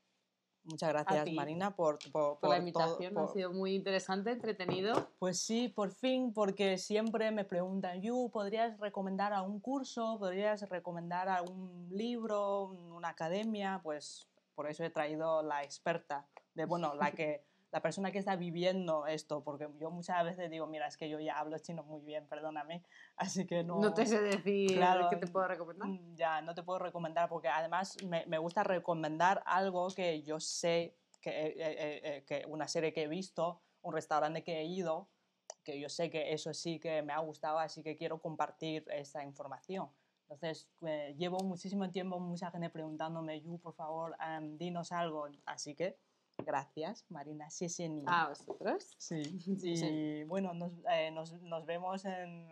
S1: Muchas gracias, Marina, por, por,
S2: por la
S1: por todo-
S2: invitación. Ha sido muy interesante, entretenido.
S1: pues sí, por fin, porque siempre me preguntan, Yu, ¿podrías recomendar algún curso? ¿Podrías recomendar algún libro, una academia? Pues por eso he traído la experta, de bueno, la que la persona que está viviendo esto, porque yo muchas veces digo, mira, es que yo ya hablo chino muy bien, perdóname, así que no...
S2: No, te sé decir
S1: Claro,
S2: qué te puedo recomendar.
S1: Mm, Ya, no te puedo recomendar porque además me, me gusta recomendar algo que yo sé, que, eh, eh, eh, que una serie que he visto, un restaurante que he ido, que yo sé que eso sí que me ha gustado, así que quiero compartir esa información. Entonces, eh, llevo muchísimo tiempo, mucha gente preguntándome, Yu, por favor, em, dinos algo. Así que, gracias, Marina. Sí, sí, ni.
S2: A vosotros.
S1: Sí,
S2: Sí,
S1: y
S2: sí.
S1: bueno, nos, eh, nos, nos vemos en,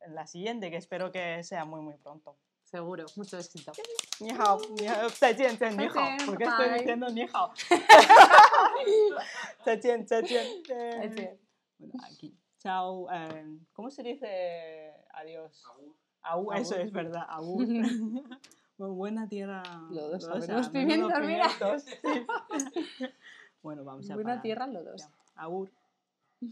S1: en la siguiente, que espero que sea muy, muy pronto.
S2: Seguro. Mucho éxito.
S1: 你好，你好，再见，再你好
S2: 再见，¿
S1: Por qué
S2: 拜
S1: estoy
S2: 拜
S1: diciendo 你好？再见，再见，
S2: 再见。
S1: Bueno, aquí. Chao. eh, ¿Cómo se dice adiós?
S4: Agur.
S1: Aú, eso
S2: Agur.
S1: es verdad, agur. Muy buena tierra.
S2: Lodosa,
S1: lodosa,
S2: menudos
S1: menudos
S2: pimientos, mira.
S1: sí. bueno, vamos a
S2: Buena
S1: parar.
S2: tierra, los dos.
S1: Agur.